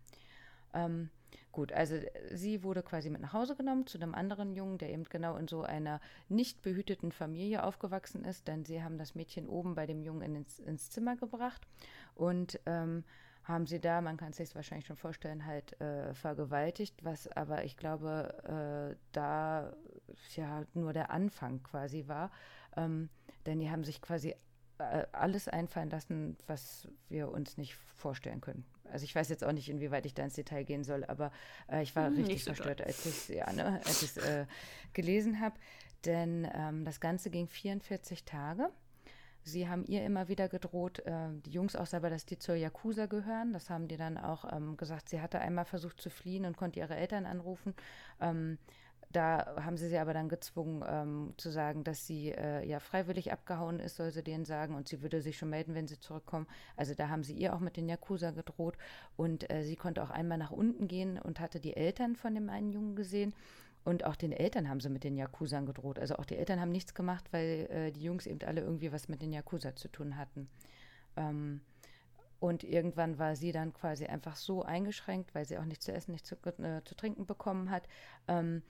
Ähm, gut, also sie wurde quasi mit nach Hause genommen zu einem anderen Jungen, der eben genau in so einer nicht behüteten Familie aufgewachsen ist, denn sie haben das Mädchen oben bei dem Jungen ins, ins Zimmer gebracht und ähm, haben sie da, man kann es sich wahrscheinlich schon vorstellen, halt äh, vergewaltigt, was aber ich glaube, äh, da ja nur der Anfang quasi war. Ähm, denn die haben sich quasi äh, alles einfallen lassen, was wir uns nicht vorstellen können. Also ich weiß jetzt auch nicht, inwieweit ich da ins Detail gehen soll, aber äh, ich war hm, richtig so verstört, als ich ja, ne, es äh, gelesen habe. Denn ähm, das Ganze ging 44 Tage. Sie haben ihr immer wieder gedroht, äh, die Jungs auch selber, dass die zur Yakuza gehören. Das haben die dann auch ähm, gesagt. Sie hatte einmal versucht zu fliehen und konnte ihre Eltern anrufen. Ähm, da haben sie sie aber dann gezwungen ähm, zu sagen, dass sie äh, ja freiwillig abgehauen ist, soll sie denen sagen, und sie würde sich schon melden, wenn sie zurückkommen. Also da haben sie ihr auch mit den Yakuza gedroht und äh, sie konnte auch einmal nach unten gehen und hatte die Eltern von dem einen Jungen gesehen. Und auch den Eltern haben sie mit den Yakuza gedroht. Also auch die Eltern haben nichts gemacht, weil äh, die Jungs eben alle irgendwie was mit den Yakuza zu tun hatten. Ähm, und irgendwann war sie dann quasi einfach so eingeschränkt, weil sie auch nichts zu essen, nichts zu, äh, zu trinken bekommen hat, ähm,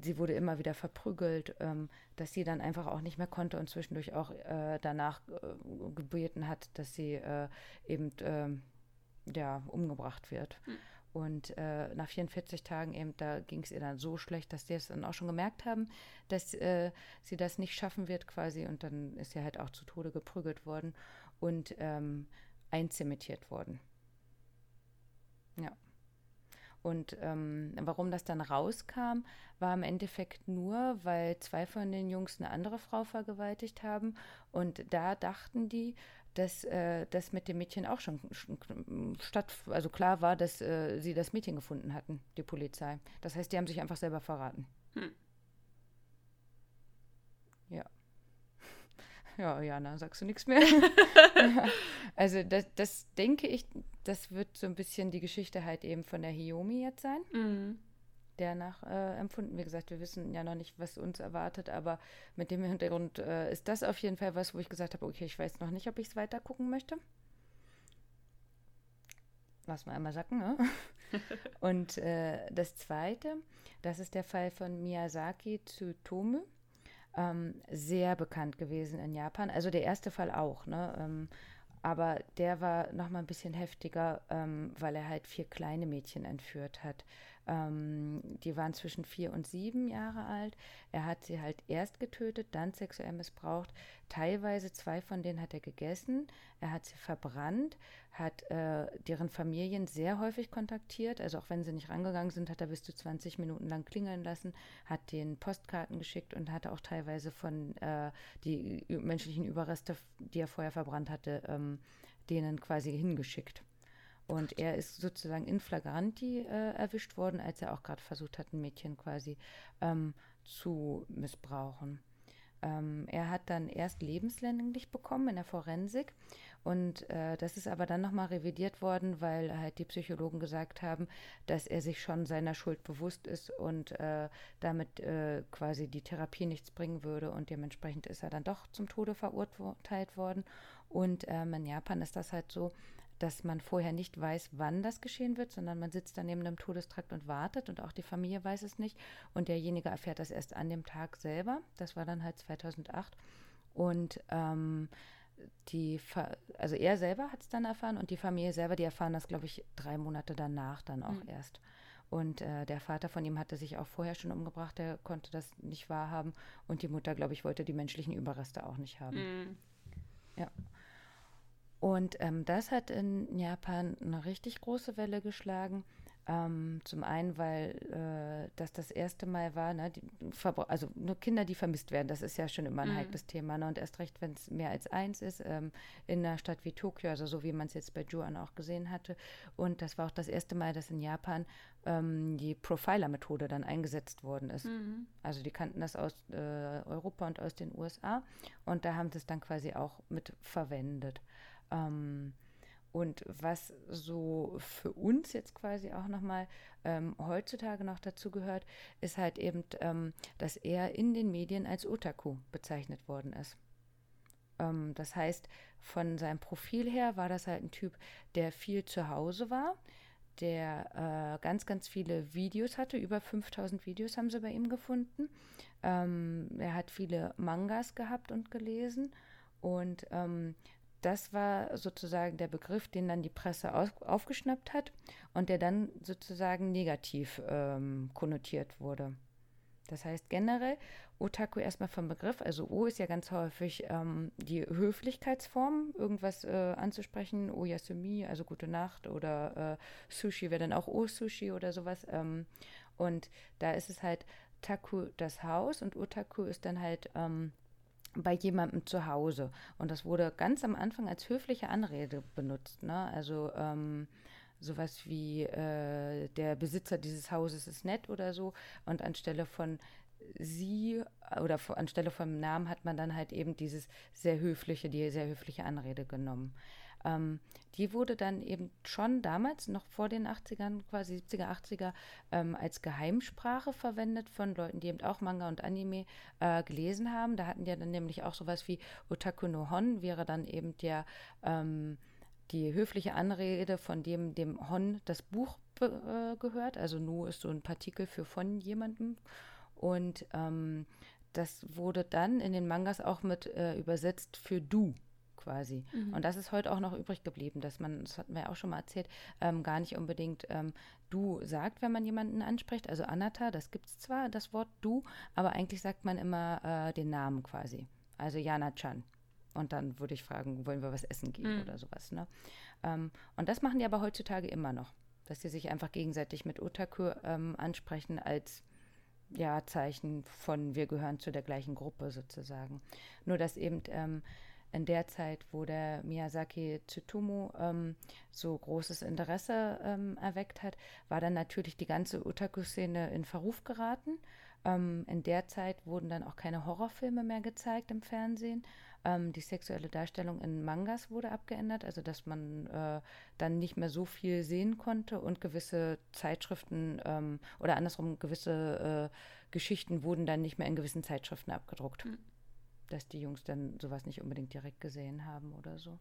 sie wurde immer wieder verprügelt, ähm, dass sie dann einfach auch nicht mehr konnte und zwischendurch auch äh, danach äh, gebeten hat, dass sie äh, eben ähm, ja, umgebracht wird. Mhm. Und äh, nach 44 Tagen eben, da ging es ihr dann so schlecht, dass sie es dann auch schon gemerkt haben, dass äh, sie das nicht schaffen wird quasi. Und dann ist sie halt auch zu Tode geprügelt worden und ähm, einzementiert worden. Ja. Und ähm, warum das dann rauskam, war im Endeffekt nur, weil zwei von den Jungs eine andere Frau vergewaltigt haben. Und da dachten die, dass äh, das mit dem Mädchen auch schon statt, also klar war, dass äh, sie das Mädchen gefunden hatten, die Polizei. Das heißt, die haben sich einfach selber verraten. Hm. Ja. <laughs> Ja, Jana, sagst du nichts mehr? <laughs> <laughs> also das, das denke ich, das wird so ein bisschen die Geschichte halt eben von der Hiomi jetzt sein. Mhm. Der nach äh, empfunden. Wie gesagt, wir wissen ja noch nicht, was uns erwartet, aber mit dem Hintergrund äh, ist das auf jeden Fall was, wo ich gesagt habe, okay, ich weiß noch nicht, ob ich es weiter gucken möchte. Lass mal einmal sacken, ne? <laughs> Und äh, das zweite, das ist der Fall von Miyazaki Tsutomu ähm, sehr bekannt gewesen in Japan. Also der erste Fall auch, ne? Ähm, aber der war noch mal ein bisschen heftiger, ähm, weil er halt vier kleine Mädchen entführt hat. Ähm, die waren zwischen vier und sieben Jahre alt. Er hat sie halt erst getötet, dann sexuell missbraucht. Teilweise zwei von denen hat er gegessen. Er hat sie verbrannt, hat äh, deren Familien sehr häufig kontaktiert. Also auch wenn sie nicht rangegangen sind, hat er bis zu 20 Minuten lang klingeln lassen, hat den Postkarten geschickt und hat auch teilweise von äh, die menschlichen Überreste, die er vorher verbrannt hatte, ähm, denen quasi hingeschickt. Und er ist sozusagen in flagranti äh, erwischt worden, als er auch gerade versucht hat, ein Mädchen quasi ähm, zu missbrauchen. Ähm, er hat dann erst lebenslänglich bekommen in der Forensik. Und äh, das ist aber dann nochmal revidiert worden, weil halt die Psychologen gesagt haben, dass er sich schon seiner Schuld bewusst ist und äh, damit äh, quasi die Therapie nichts bringen würde. Und dementsprechend ist er dann doch zum Tode verurteilt worden. Und ähm, in Japan ist das halt so, dass man vorher nicht weiß, wann das geschehen wird, sondern man sitzt dann neben dem Todestrakt und wartet und auch die Familie weiß es nicht und derjenige erfährt das erst an dem Tag selber. Das war dann halt 2008 und ähm, die, also er selber hat es dann erfahren und die Familie selber, die erfahren das, glaube ich, drei Monate danach dann auch mhm. erst. Und äh, der Vater von ihm hatte sich auch vorher schon umgebracht, der konnte das nicht wahrhaben. Und die Mutter, glaube ich, wollte die menschlichen Überreste auch nicht haben. Mhm. Ja. Und ähm, das hat in Japan eine richtig große Welle geschlagen. Ähm, zum einen, weil äh, das das erste Mal war, ne, die, also nur Kinder, die vermisst werden, das ist ja schon immer ein mhm. heikles Thema. Ne? Und erst recht, wenn es mehr als eins ist, ähm, in einer Stadt wie Tokio, also so wie man es jetzt bei Juan auch gesehen hatte. Und das war auch das erste Mal, dass in Japan ähm, die Profiler-Methode dann eingesetzt worden ist. Mhm. Also die kannten das aus äh, Europa und aus den USA und da haben sie es dann quasi auch mit verwendet. Ähm, und was so für uns jetzt quasi auch nochmal ähm, heutzutage noch dazu gehört, ist halt eben, ähm, dass er in den Medien als Otaku bezeichnet worden ist. Ähm, das heißt, von seinem Profil her war das halt ein Typ, der viel zu Hause war, der äh, ganz, ganz viele Videos hatte. Über 5000 Videos haben sie bei ihm gefunden. Ähm, er hat viele Mangas gehabt und gelesen und ähm, das war sozusagen der Begriff, den dann die Presse auf, aufgeschnappt hat und der dann sozusagen negativ ähm, konnotiert wurde. Das heißt generell, Otaku erstmal vom Begriff, also O ist ja ganz häufig ähm, die Höflichkeitsform, irgendwas äh, anzusprechen, O Yasumi, also gute Nacht oder äh, Sushi wäre dann auch O Sushi oder sowas. Ähm, und da ist es halt Taku das Haus und Otaku ist dann halt ähm, bei jemandem zu Hause. Und das wurde ganz am Anfang als höfliche Anrede benutzt. Ne? Also ähm, sowas wie äh, der Besitzer dieses Hauses ist nett oder so. Und anstelle von sie oder anstelle vom Namen hat man dann halt eben dieses sehr höfliche, die sehr höfliche Anrede genommen. Ähm, die wurde dann eben schon damals, noch vor den 80ern, quasi 70er, 80er, ähm, als Geheimsprache verwendet von Leuten, die eben auch Manga und Anime äh, gelesen haben. Da hatten die dann nämlich auch sowas wie Otaku no Hon, wäre dann eben der, ähm, die höfliche Anrede von dem, dem Hon das Buch äh, gehört. Also Nu ist so ein Partikel für von jemandem. Und ähm, das wurde dann in den Mangas auch mit äh, übersetzt für du quasi. Mhm. Und das ist heute auch noch übrig geblieben, dass man, das hatten wir ja auch schon mal erzählt, ähm, gar nicht unbedingt ähm, du sagt, wenn man jemanden anspricht. Also Anata, das gibt es zwar, das Wort du, aber eigentlich sagt man immer äh, den Namen quasi. Also Jana-chan. Und dann würde ich fragen, wollen wir was essen gehen mhm. oder sowas. Ne? Ähm, und das machen die aber heutzutage immer noch, dass sie sich einfach gegenseitig mit Otaku ähm, ansprechen als ja, Zeichen von wir gehören zu der gleichen Gruppe sozusagen. Nur dass eben ähm, in der Zeit, wo der Miyazaki Tsutomu ähm, so großes Interesse ähm, erweckt hat, war dann natürlich die ganze Otaku-Szene in Verruf geraten. Ähm, in der Zeit wurden dann auch keine Horrorfilme mehr gezeigt im Fernsehen. Ähm, die sexuelle Darstellung in Mangas wurde abgeändert, also dass man äh, dann nicht mehr so viel sehen konnte und gewisse Zeitschriften ähm, oder andersrum gewisse äh, Geschichten wurden dann nicht mehr in gewissen Zeitschriften abgedruckt. Mhm dass die Jungs dann sowas nicht unbedingt direkt gesehen haben oder so.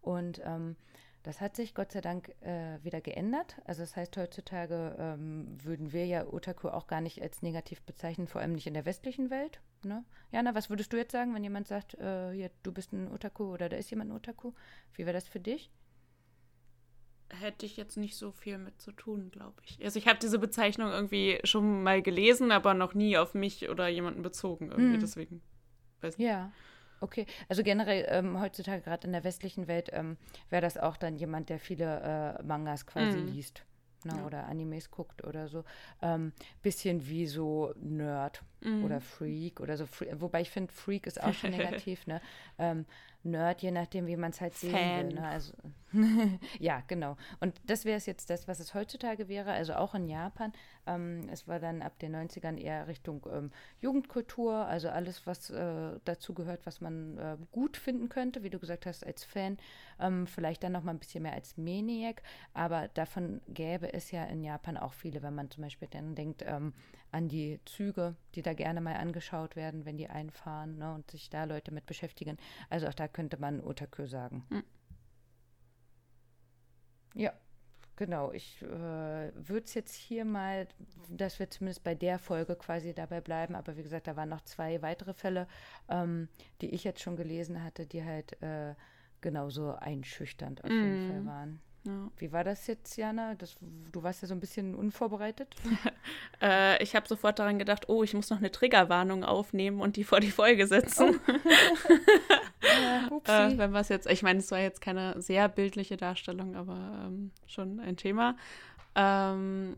Und ähm, das hat sich Gott sei Dank äh, wieder geändert. Also das heißt, heutzutage ähm, würden wir ja Otaku auch gar nicht als negativ bezeichnen, vor allem nicht in der westlichen Welt. Ne? Jana, was würdest du jetzt sagen, wenn jemand sagt, äh, hier, du bist ein Otaku oder da ist jemand ein Otaku? Wie wäre das für dich? Hätte ich jetzt nicht so viel mit zu tun, glaube ich. Also ich habe diese Bezeichnung irgendwie schon mal gelesen, aber noch nie auf mich oder jemanden bezogen irgendwie, hm. deswegen. Weiß ja. Okay, also generell ähm, heutzutage gerade in der westlichen Welt ähm, wäre das auch dann jemand, der viele äh, Mangas quasi mm. liest ne, ja. oder Animes guckt oder so. Ähm, bisschen wie so Nerd mm. oder Freak oder so. Wobei ich finde, Freak ist auch schon <laughs> negativ. ne? Nerd, je nachdem, wie man es halt sehen Fan. will. Ne? Also, <laughs> ja, genau. Und das wäre es jetzt das, was es heutzutage wäre, also auch in Japan. Ähm, es war dann ab den 90ern eher Richtung ähm, Jugendkultur, also alles, was äh, dazu gehört, was man äh, gut finden könnte, wie du gesagt hast, als Fan. Ähm, vielleicht dann noch mal ein bisschen mehr als Maniac, aber davon gäbe es ja in Japan auch viele, wenn man zum Beispiel dann denkt, ähm, an die Züge, die da gerne mal angeschaut werden, wenn die einfahren ne, und sich da Leute mit beschäftigen. Also auch da könnte man Otakö sagen. Hm. Ja, genau. Ich äh, würde es jetzt hier mal, dass wir zumindest bei der Folge quasi dabei bleiben. Aber wie gesagt, da waren noch zwei weitere Fälle, ähm, die ich jetzt schon gelesen hatte, die halt äh, genauso einschüchternd auf jeden Fall mhm. waren. Ja. Wie war das jetzt, Jana? Das, du warst ja so ein bisschen unvorbereitet. <laughs> äh, ich habe sofort daran gedacht, oh, ich muss noch eine Triggerwarnung aufnehmen und die vor die Folge setzen. Oh. <laughs> ja, äh, wenn was jetzt, ich meine, es war jetzt keine sehr bildliche Darstellung, aber ähm, schon ein Thema. Ähm,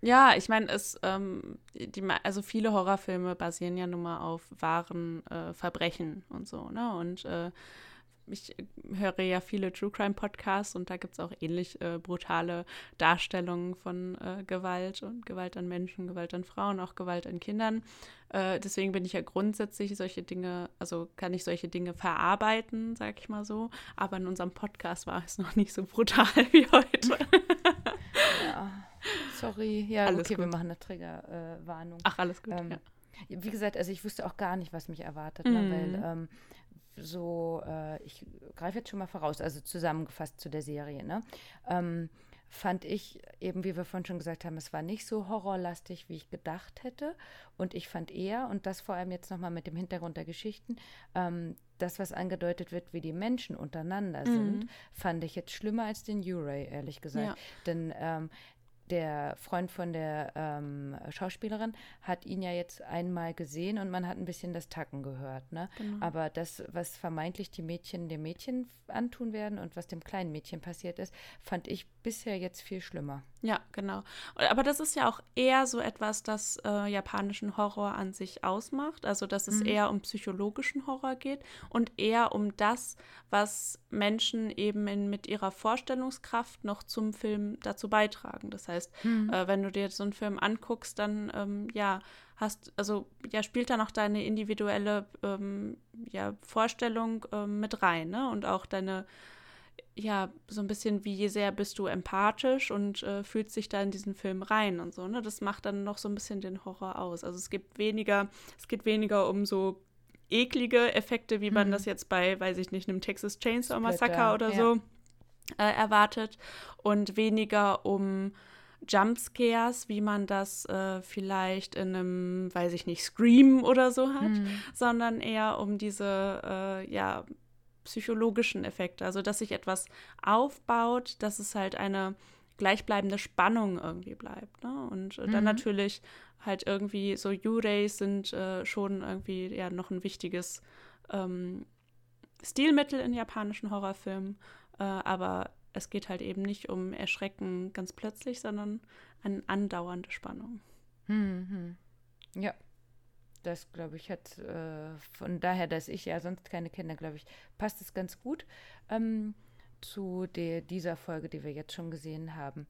ja, ich meine, es, ähm, die, also viele Horrorfilme basieren ja nun mal auf wahren äh, Verbrechen und so, ne? Und äh, ich höre ja viele True Crime Podcasts und da gibt es auch ähnlich äh, brutale Darstellungen von äh, Gewalt und Gewalt an Menschen, Gewalt an Frauen, auch Gewalt an Kindern. Äh, deswegen bin ich ja grundsätzlich solche Dinge, also kann ich solche Dinge verarbeiten, sag ich mal so. Aber in unserem Podcast war es <laughs> noch nicht so brutal wie heute. ja, sorry. Ja, alles okay, gut. wir machen eine Triggerwarnung. Ach, alles gut. Ähm, ja. Wie gesagt, also ich wusste auch gar nicht, was mich erwartet, ne, mhm. ne, weil ähm, so, äh, ich greife jetzt schon mal voraus, also zusammengefasst zu der Serie, ne? Ähm, fand ich eben, wie wir vorhin schon gesagt haben, es war nicht so horrorlastig, wie ich gedacht hätte. Und ich fand eher, und das vor allem jetzt nochmal mit dem Hintergrund der Geschichten, ähm, das, was angedeutet wird, wie die Menschen untereinander mhm. sind, fand ich jetzt schlimmer als den Uray, ehrlich gesagt. Ja. Denn ähm, der Freund von der ähm, Schauspielerin hat ihn ja jetzt einmal gesehen und man hat ein bisschen das Tacken gehört. Ne? Genau. Aber das, was vermeintlich die Mädchen dem Mädchen antun werden und was dem kleinen Mädchen passiert ist, fand ich bisher jetzt viel schlimmer. Ja, genau. Aber das ist ja auch eher so etwas, das äh, japanischen Horror an sich ausmacht. Also, dass es mhm. eher um psychologischen Horror geht und eher um das, was Menschen eben in, mit ihrer Vorstellungskraft noch zum Film dazu beitragen. Das heißt, mhm. äh, wenn du dir so einen Film anguckst, dann ähm, ja, hast, also ja, spielt da noch deine individuelle ähm, ja, Vorstellung ähm, mit rein, ne? Und auch deine ja, so ein bisschen, wie sehr bist du empathisch und äh, fühlst dich da in diesen Film rein und so, ne? Das macht dann noch so ein bisschen den Horror aus. Also es gibt weniger, es geht weniger um so eklige Effekte, wie man hm. das jetzt bei, weiß ich nicht, einem Texas Chainsaw Massacre oder ja. so äh, erwartet und weniger um Jumpscares, wie man das äh, vielleicht in einem, weiß ich nicht, Scream oder so hat, hm. sondern eher um diese, äh, ja, psychologischen Effekte. Also, dass sich etwas aufbaut, dass es halt eine gleichbleibende Spannung irgendwie bleibt. Ne? Und äh, mhm. dann natürlich halt irgendwie so U-Rays sind äh, schon irgendwie ja noch ein wichtiges ähm, Stilmittel in japanischen Horrorfilmen. Äh, aber es geht halt eben nicht um Erschrecken ganz plötzlich, sondern eine andauernde Spannung. Mhm. Ja, das, glaube ich, hat äh, von daher, dass ich ja sonst keine kenne, glaube ich, passt es ganz gut ähm, zu der, dieser Folge, die wir jetzt schon gesehen haben.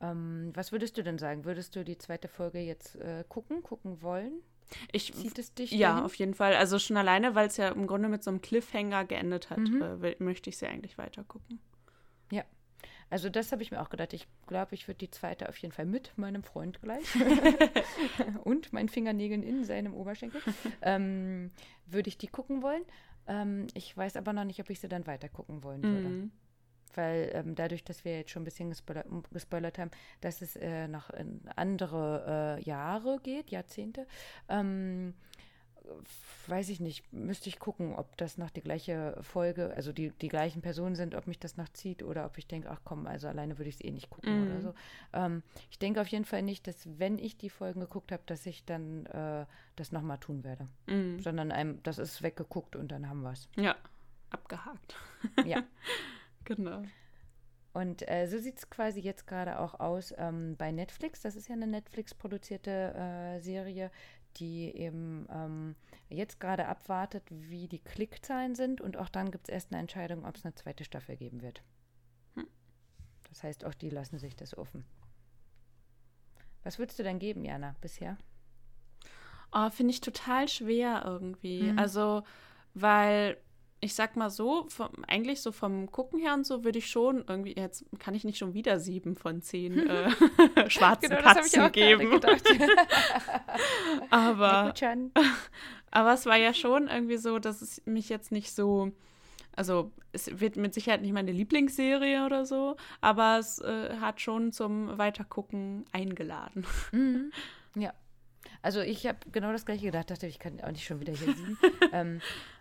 Ähm, was würdest du denn sagen? Würdest du die zweite Folge jetzt äh, gucken, gucken wollen? Ich, Zieht es dich Ja, dahin? auf jeden Fall. Also schon alleine, weil es ja im Grunde mit so einem Cliffhanger geendet hat, mhm. äh, möchte ich sie eigentlich weiter gucken. Ja, also das habe ich mir auch gedacht. Ich glaube, ich würde die zweite auf jeden Fall mit meinem Freund gleich <laughs> <laughs> und meinen Fingernägeln in seinem Oberschenkel <laughs> ähm, würde ich die gucken wollen. Ähm, ich weiß aber noch nicht, ob ich sie dann weiter gucken wollen würde. Mhm. Weil ähm, dadurch, dass wir jetzt schon ein bisschen gespoilert, gespoilert haben, dass es äh, noch in andere äh, Jahre geht, Jahrzehnte, ähm, weiß ich nicht, müsste ich gucken, ob das noch die gleiche Folge, also die, die gleichen Personen sind, ob mich das noch zieht oder ob ich denke, ach komm, also alleine würde ich es eh nicht gucken mhm. oder so. Ähm, ich denke auf jeden Fall nicht, dass wenn ich die Folgen geguckt habe, dass ich dann äh, das nochmal tun werde. Mhm. Sondern einem, das ist weggeguckt und dann haben wir es. Ja, abgehakt. <laughs> ja. genau. Und äh, so sieht es quasi jetzt gerade auch aus ähm, bei Netflix. Das ist ja eine Netflix-produzierte äh, Serie, die eben ähm, jetzt gerade abwartet, wie die Klickzahlen sind. Und auch dann gibt es erst eine Entscheidung, ob es eine zweite Staffel geben wird. Hm. Das heißt, auch die lassen sich das offen. Was würdest du denn geben, Jana, bisher? Oh, Finde ich total schwer irgendwie. Hm. Also, weil ich sag mal so, vom, eigentlich so vom Gucken her und so würde ich schon irgendwie, jetzt kann ich nicht schon wieder sieben von zehn <laughs> äh, schwarzen genau, Katzen geben. <laughs> <laughs> aber, aber es war ja schon irgendwie so, dass es mich jetzt nicht so, also es wird mit Sicherheit nicht meine Lieblingsserie oder so, aber es äh, hat schon zum Weitergucken eingeladen. Mhm. Ja. Also ich habe genau das gleiche gedacht, dachte ich kann auch nicht schon wieder hier sieben. ähm,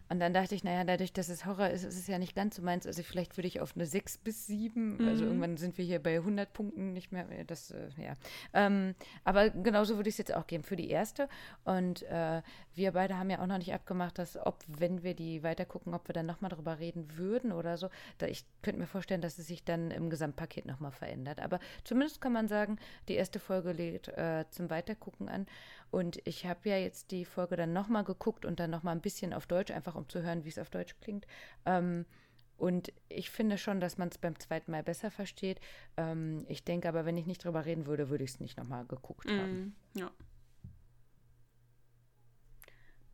und dann dachte ich, naja, dadurch, dass es Horror ist, ist es ja nicht ganz so meins. Also vielleicht würde ich auf eine 6 bis 7, also mhm. also irgendwann sind wir hier bei 100 Punkten nicht mehr, das, äh, ja. Ähm, aber genauso würde ich es jetzt auch geben für die erste. Und äh, wir beide haben ja auch noch nicht abgemacht, dass ob, wenn wir die weitergucken, ob wir dann nochmal drüber reden würden oder so. Da ich könnte mir vorstellen, dass es sich dann im Gesamtpaket nochmal verändert. Aber zumindest kann man sagen, die erste Folge lädt äh, zum Weitergucken an. Und ich habe ja jetzt die Folge dann nochmal geguckt und dann nochmal ein bisschen auf Deutsch, einfach um zu hören, wie es auf Deutsch klingt. Ähm, und ich finde schon, dass man es beim zweiten Mal besser versteht. Ähm, ich denke aber, wenn ich nicht drüber reden würde, würde ich es nicht nochmal geguckt mm, haben. Ja.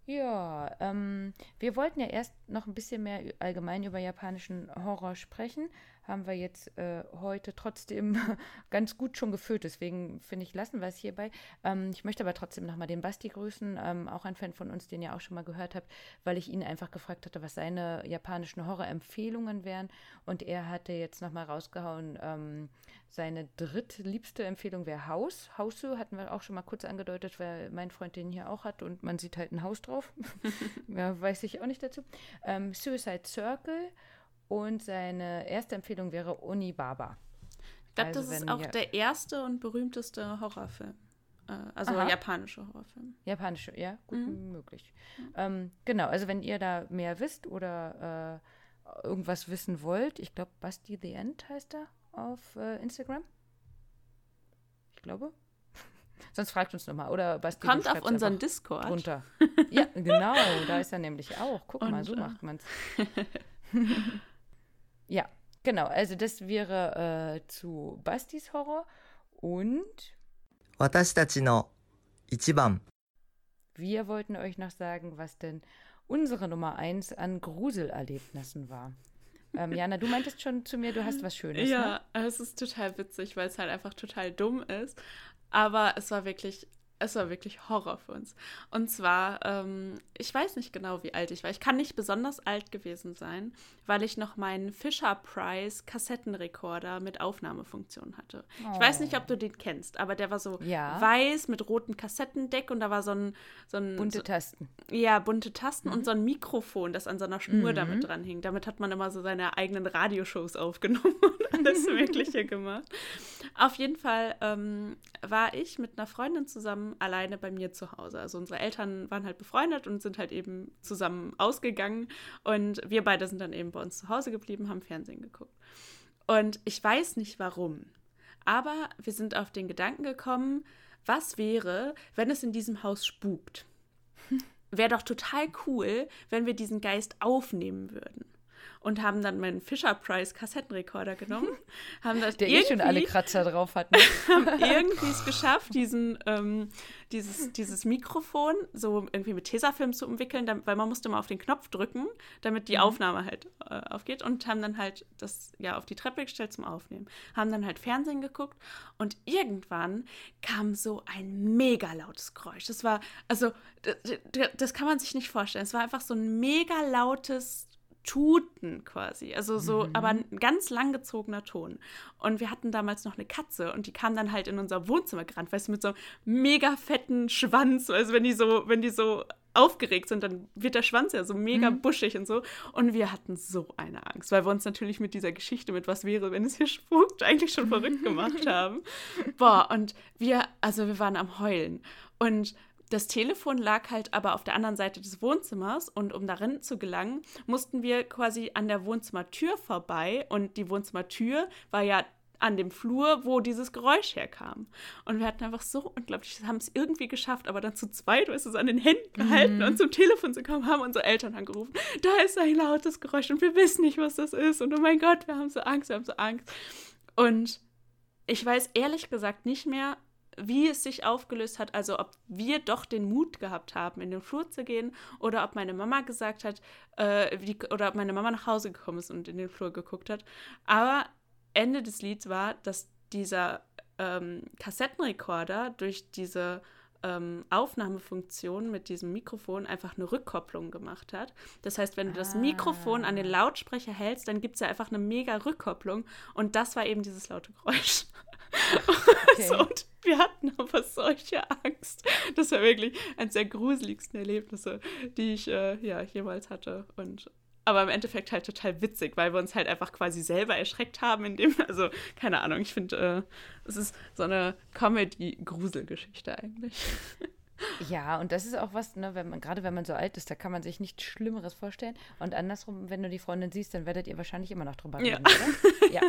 Ja, ähm, wir wollten ja erst noch ein bisschen mehr allgemein über japanischen Horror sprechen haben wir jetzt äh, heute trotzdem <laughs> ganz gut schon gefüllt. Deswegen finde ich, lassen wir es hierbei. Ähm, ich möchte aber trotzdem nochmal den Basti grüßen, ähm, auch ein Fan von uns, den ihr auch schon mal gehört habt, weil ich ihn einfach gefragt hatte, was seine japanischen Horror-Empfehlungen wären. Und er hatte jetzt nochmal rausgehauen, ähm, seine drittliebste Empfehlung wäre Haus. Hausu hatten wir auch schon mal kurz angedeutet, weil mein Freund den hier auch hat und man sieht halt ein Haus drauf. <laughs> ja, weiß ich auch nicht dazu. Ähm, Suicide Circle und seine erste Empfehlung wäre Unibaba. glaube, Also das ist auch der erste und berühmteste Horrorfilm. Äh, also Aha. japanische Horrorfilm. Japanische, ja, gut Mhm. möglich. Ähm, genau, also wenn ihr da mehr wisst oder äh, irgendwas wissen wollt, ich glaube, Basti the End heißt er auf äh, Instagram. Ich glaube. <laughs> Sonst fragt uns nochmal. Oder Basti, Kommt auf unseren Discord. drunter. <laughs> ja, genau, da ist er nämlich auch. Guck mal, Und, so äh, macht man's. <laughs> Ja, genau. Also das wäre äh, zu Bastis Horror und wir wollten euch noch sagen, was denn unsere Nummer 1 an Gruselerlebnissen war. Ähm, Jana, du meintest schon zu mir, du hast was Schönes. Ja, ne? es ist total witzig, weil es halt einfach total dumm ist. Aber es war wirklich es war wirklich Horror für uns. Und zwar, ähm, ich weiß nicht genau, wie alt ich war. Ich kann nicht besonders alt gewesen sein, weil ich noch meinen Fisher Price Kassettenrekorder mit Aufnahmefunktion hatte. Ich weiß nicht, ob du den kennst, aber der war so Ja. weiß mit rotem Kassettendeck und da war so ein, so ein Bunte so, Tasten. ja, bunte Tasten Mhm. und so ein Mikrofon, das an so einer Schnur damit dran hing. Damit hat man immer so seine eigenen Radioshows aufgenommen <laughs> und alles <laughs> Mögliche gemacht. Auf jeden Fall ähm, war ich mit einer Freundin zusammen alleine bei mir zu Hause. Also unsere Eltern waren halt befreundet und sind halt eben zusammen ausgegangen. Und wir beide sind dann eben bei uns zu Hause geblieben, haben Fernsehen geguckt. Und ich weiß nicht warum, aber wir sind auf den Gedanken gekommen, was wäre, wenn es in diesem Haus spukt? Wäre doch total cool, wenn wir diesen Geist aufnehmen würden. Und haben dann meinen Fisher Price Kassettenrekorder genommen, <laughs> haben das Der eh schon alle Kratzer drauf hat. <laughs> Ne? haben irgendwie es geschafft, diesen, ähm, dieses, dieses Mikrofon so irgendwie mit Tesafilm zu umwickeln, damit, weil man musste mal auf den Knopf drücken, damit die Aufnahme halt äh, aufgeht und haben dann halt das ja auf die Treppe gestellt zum Aufnehmen. Haben dann halt Fernsehen geguckt und irgendwann kam so ein mega lautes Geräusch. Das war, also, das kann man sich nicht vorstellen. Es war einfach so ein mega lautes Tuten quasi. Also so, aber ein ganz langgezogener Ton. Und wir hatten damals noch eine Katze und die kam dann halt in unser Wohnzimmer gerannt, weißt du, mit so einem mega fetten Schwanz. Also wenn die so, wenn die so aufgeregt sind, dann wird der Schwanz ja so mega buschig und so. Und wir hatten so eine Angst, weil wir uns natürlich mit dieser Geschichte, mit was wäre, wenn es hier spukt, eigentlich schon verrückt gemacht <laughs> haben. Boah, und wir, also wir waren am Heulen. Und das Telefon lag halt aber auf der anderen Seite des Wohnzimmers und um darin zu gelangen, mussten wir quasi an der Wohnzimmertür vorbei und die Wohnzimmertür war ja an dem Flur, wo dieses Geräusch herkam. Und wir hatten einfach so unglaublich, haben es irgendwie geschafft, aber dann zu zweit, weißt du, so an den Händen gehalten und zum Telefon zu kommen, haben unsere Eltern angerufen. Da ist ein lautes Geräusch und wir wissen nicht, was das ist. Und oh mein Gott, wir haben so Angst, wir haben so Angst. Und ich weiß ehrlich gesagt nicht mehr, wie es sich aufgelöst hat, also ob wir doch den Mut gehabt haben, in den Flur zu gehen oder ob meine Mama gesagt hat, äh, wie, oder ob meine Mama nach Hause gekommen ist und in den Flur geguckt hat. Aber Ende des Lieds war, dass dieser ähm, Kassettenrekorder durch diese ähm, Aufnahmefunktion mit diesem Mikrofon einfach eine Rückkopplung gemacht hat. Das heißt, wenn du das Mikrofon an den Lautsprecher hältst, dann gibt es ja einfach eine mega Rückkopplung und das war eben dieses laute Geräusch. <laughs> so, und wir hatten aber solche Angst. Das war wirklich eines der gruseligsten Erlebnisse, die ich äh, ja, jemals hatte. Und aber im Endeffekt halt total witzig, weil wir uns halt einfach quasi selber erschreckt haben, indem, also, keine Ahnung, ich finde, äh, es ist so eine Comedy-Gruselgeschichte eigentlich. <laughs> Ja, und das ist auch was, ne, wenn man, gerade wenn man so alt ist, da kann man sich nichts Schlimmeres vorstellen. Und andersrum, wenn du die Freundin siehst, dann werdet ihr wahrscheinlich immer noch drüber Ja. reden, oder? <laughs> Ja.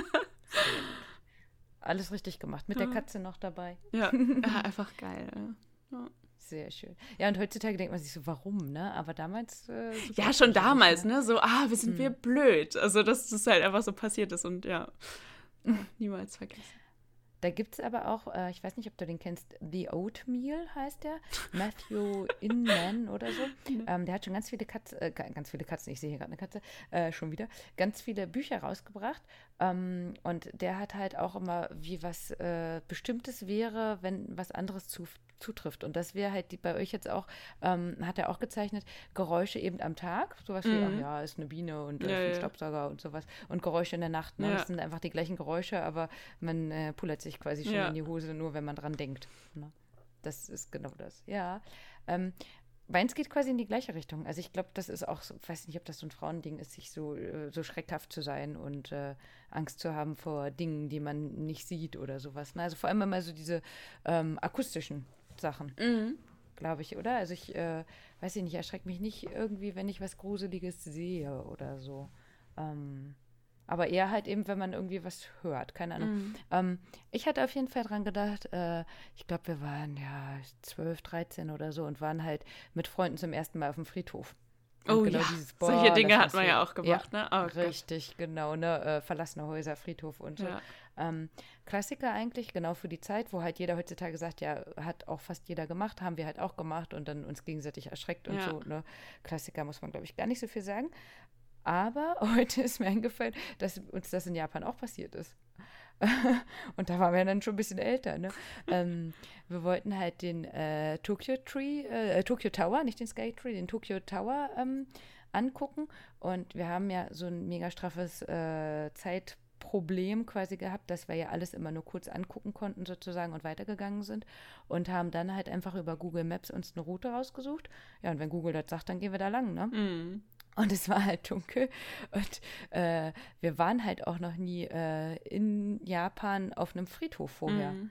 Alles richtig gemacht. Mit der Ja. Katze noch dabei. Ja, <laughs> ja einfach geil. Ja. Sehr schön. Ja, und heutzutage denkt man sich so, warum, ne? Aber damals. Äh, Ja, schon gruselig, damals, ne? ne? So, ah, wir sind wir blöd. Also, dass das halt einfach so passiert ist und ja, <laughs> niemals vergessen. Da gibt es aber auch, äh, ich weiß nicht, ob du den kennst, The Oatmeal heißt der. <laughs> Matthew Inman oder so. Ähm, der hat schon ganz viele Katzen, äh, ga- ganz viele Katzen, ich sehe hier gerade eine Katze, äh, schon wieder, ganz viele Bücher rausgebracht. Ähm, und der hat halt auch immer, wie was äh, Bestimmtes wäre, wenn was anderes zu, zutrifft. Und das wäre halt die, bei euch jetzt auch, ähm, hat er auch gezeichnet, Geräusche eben am Tag. Sowas wie, ach ja, ist eine Biene und äh, Ja, ist ein ja. Staubsauger und sowas. Und Geräusche in der Nacht. Ne? Ja. Das sind einfach die gleichen Geräusche, aber man äh, pullert sich quasi schon in die Hose, nur wenn man dran denkt. Ne? Das ist genau das. Ja. Ähm, meins geht quasi in die gleiche Richtung. Also ich glaube, das ist auch, so, weiß nicht, ob das so ein Frauending ist, sich so, äh, so schreckhaft zu sein und äh, Angst zu haben vor Dingen, die man nicht sieht oder sowas. Ne? Also vor allem immer so diese ähm, akustischen Sachen, Mhm. glaube ich, oder? Also ich, äh, weiß ich nicht, erschreckt mich nicht irgendwie, wenn ich was Gruseliges sehe oder so. Ähm, aber eher halt eben, wenn man irgendwie was hört, keine Ahnung. Mhm. Ähm, ich hatte auf jeden Fall dran gedacht, äh, ich glaube, wir waren ja 12, 13 oder so und waren halt mit Freunden zum ersten Mal auf dem Friedhof. Und Oh genau ja, dieses, boah, solche Dinge hat man ja auch gemacht, ne? Oh Gott. Richtig, genau, ne? Äh, verlassene Häuser, Friedhof und so. Ja. Ähm, Klassiker eigentlich, genau für die Zeit, wo halt jeder heutzutage sagt, ja, hat auch fast jeder gemacht, haben wir halt auch gemacht und dann uns gegenseitig erschreckt und Ja. so. Ne? Klassiker muss man, glaube ich, gar nicht so viel sagen. Aber <laughs> heute ist mir eingefallen, dass uns das in Japan auch passiert ist. <laughs> und da waren wir dann schon ein bisschen älter. Ne? ähm, wir wollten halt den äh, Tokyo Tree, äh, Tokyo Tower, nicht den Sky Tree, den Tokyo Tower ähm, angucken. Und wir haben ja so ein mega straffes äh, Zeitproblem quasi gehabt, dass wir ja alles immer nur kurz angucken konnten sozusagen und weitergegangen sind und haben dann halt einfach über Google Maps uns eine Route rausgesucht. Ja, und wenn Google das sagt, dann gehen wir da lang, ne? Mhm. Und es war halt dunkel. Und äh, wir waren halt auch noch nie äh, in Japan auf einem Friedhof vorher. Mhm.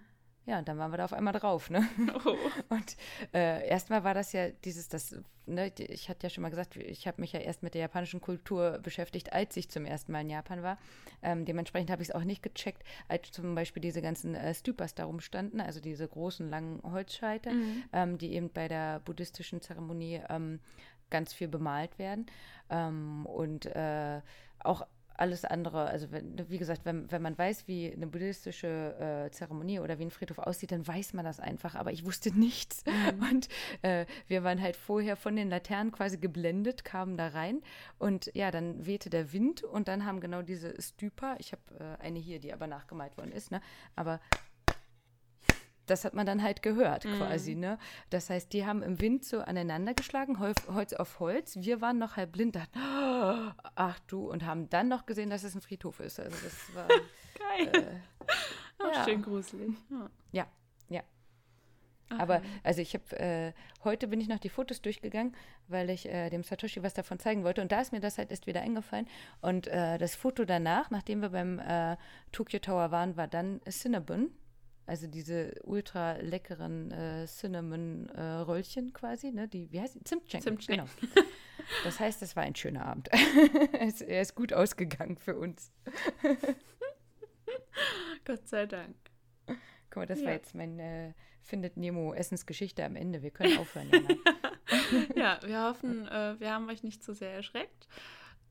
Ja, und dann waren wir da auf einmal drauf, ne? <laughs> Oh. Und äh, erstmal war das ja dieses, das, ne, ich hatte ja schon mal gesagt, ich habe mich ja erst mit der japanischen Kultur beschäftigt, als ich zum ersten Mal in Japan war. Ähm, dementsprechend habe ich es auch nicht gecheckt, als zum Beispiel diese ganzen äh, Stupas darum standen, also diese großen, langen Holzscheite, Mhm. ähm, die eben bei der buddhistischen Zeremonie ähm, ganz viel bemalt werden. Ähm, und äh, auch alles andere, also wenn, wie gesagt, wenn, wenn man weiß, wie eine buddhistische äh, Zeremonie oder wie ein Friedhof aussieht, dann weiß man das einfach. Aber ich wusste nichts. <laughs> Und äh, wir waren halt vorher von den Laternen quasi geblendet, kamen da rein. Und ja, dann wehte der Wind und dann haben genau diese Stupa, ich habe äh, eine hier, die aber nachgemalt worden ist, ne? Aber das hat man dann halt gehört quasi, ne? Das heißt, die haben im Wind so aneinander geschlagen, Holz, auf Holz. Wir waren noch halb blind, dachten, "Oh, ach du, und haben dann noch gesehen, dass es ein Friedhof ist. Also das war, <laughs> Geil. äh, Auch ja. schön gruselig. Ja. ja, ja. Ach, Aber also ich habe, äh, heute bin ich noch die Fotos durchgegangen, weil ich äh, dem Satoshi was davon zeigen wollte. Und da ist mir das halt erst wieder eingefallen. Und äh, das Foto danach, nachdem wir beim äh, Tokyo Tower waren, war dann Cinnabon. Also diese ultra leckeren äh, Cinnamon-Röllchen quasi, ne? Die, wie heißt die? Zimtschenkel. Zimtschnecken. Genau. Das heißt, es war ein schöner Abend. <laughs> es, er ist gut ausgegangen für uns. <laughs> Gott sei Dank. Guck mal, das Ja. war jetzt mein äh, Findet Nemo Essensgeschichte am Ende. Wir können aufhören. <laughs> Ja, wir hoffen, äh, wir haben euch nicht zu sehr erschreckt.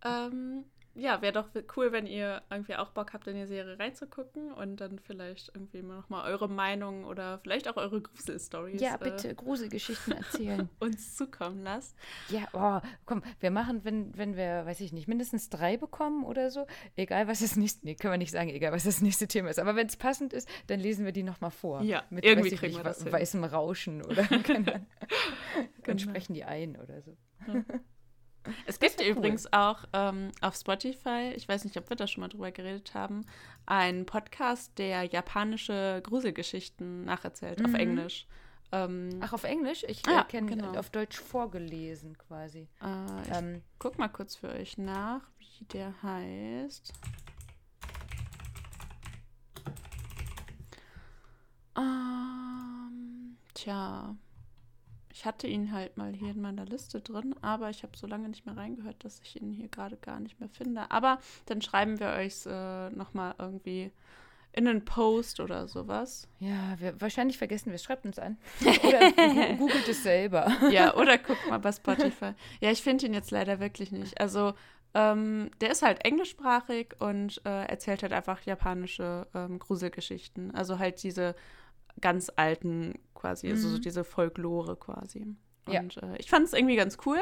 Ähm, ja, wäre doch cool, wenn ihr irgendwie auch Bock habt, in die Serie reinzugucken und dann vielleicht irgendwie mal nochmal eure Meinung oder vielleicht auch eure Gruselstories ja, bitte Gruselgeschichten erzählen. Äh, <laughs> uns zukommen lasst. Ja, oh, komm, wir machen, wenn, wenn wir, weiß ich nicht, mindestens drei bekommen oder so, egal was das nächste, nee, können wir nicht sagen, egal was das nächste Thema ist, aber wenn es passend ist, dann lesen wir die nochmal vor. Ja, mit, irgendwie kriegen nicht, wir das hin. weißem Rauschen oder Ahnung. <laughs> Dann Genau. sprechen die ein oder so. Es gibt cool. übrigens auch ähm, auf Spotify, ich weiß nicht, ob wir da schon mal drüber geredet haben, einen Podcast, der japanische Gruselgeschichten nacherzählt auf Mhm. Englisch. Ähm, Ach, auf Englisch? Ich Ja, äh, kenne genau. auf Deutsch vorgelesen quasi. äh, ich Ähm, guck mal kurz für euch nach, wie der heißt. Ähm, tja, ich hatte ihn halt mal hier in meiner Liste drin, aber ich habe so lange nicht mehr reingehört, dass ich ihn hier gerade gar nicht mehr finde. Aber dann schreiben wir euch äh, nochmal irgendwie in einen Post oder sowas. ja, wir, wahrscheinlich vergessen wir es. Schreibt uns an. <laughs> Oder googelt es selber. Ja, oder guck mal bei Spotify. Ja, ich finde ihn jetzt leider wirklich nicht. Also, ähm, der ist halt englischsprachig und äh, erzählt halt einfach japanische ähm, Gruselgeschichten. Also halt diese ganz alten quasi, also so Mhm. diese Folklore quasi. Ja. Und äh, ich fand es irgendwie ganz cool.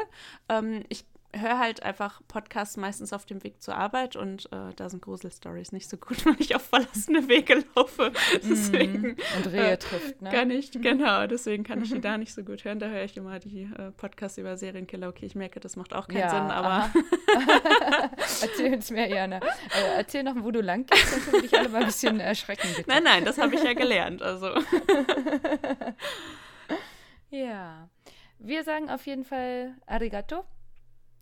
Ähm, ich höre halt einfach Podcasts meistens auf dem Weg zur Arbeit und äh, da sind Gruselstories nicht so gut, <laughs> wenn ich auf verlassene Wege laufe. Deswegen Mhm. Und Rehe äh, trifft, ne? kann ich, genau, deswegen kann ich die <laughs> da nicht so gut hören. Da höre ich immer die äh, Podcasts über Serienkiller. Okay, ich merke, das macht auch keinen Ja, Sinn, aber <laughs> erzähl uns mehr, Jana. Äh, erzähl noch, wo du lang gehst, dann können dich alle mal ein bisschen erschrecken, bitte. nein, nein, das habe ich ja gelernt. Also, Ja. wir sagen auf jeden Fall Arigato.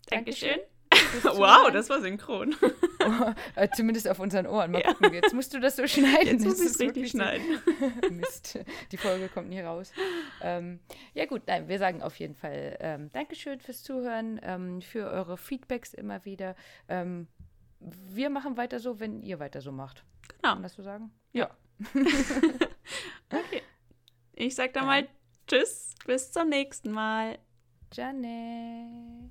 Dankeschön. <laughs> Wow, das war synchron. <laughs> Äh, Zumindest auf unseren Ohren. Mal Ja. gucken. Jetzt musst du das so schneiden. Jetzt muss ich es richtig wirklich so- schneiden. <laughs> Mist, die Folge kommt nie raus. Ähm, ja gut, nein, wir sagen auf jeden Fall ähm, Dankeschön fürs Zuhören, ähm, für eure Feedbacks immer wieder. Ähm, wir machen weiter so, wenn ihr weiter so macht. Kann Genau. man das so sagen? Ja. Okay. Ich sag dann mal Tschüss, bis zum nächsten Mal. Janne.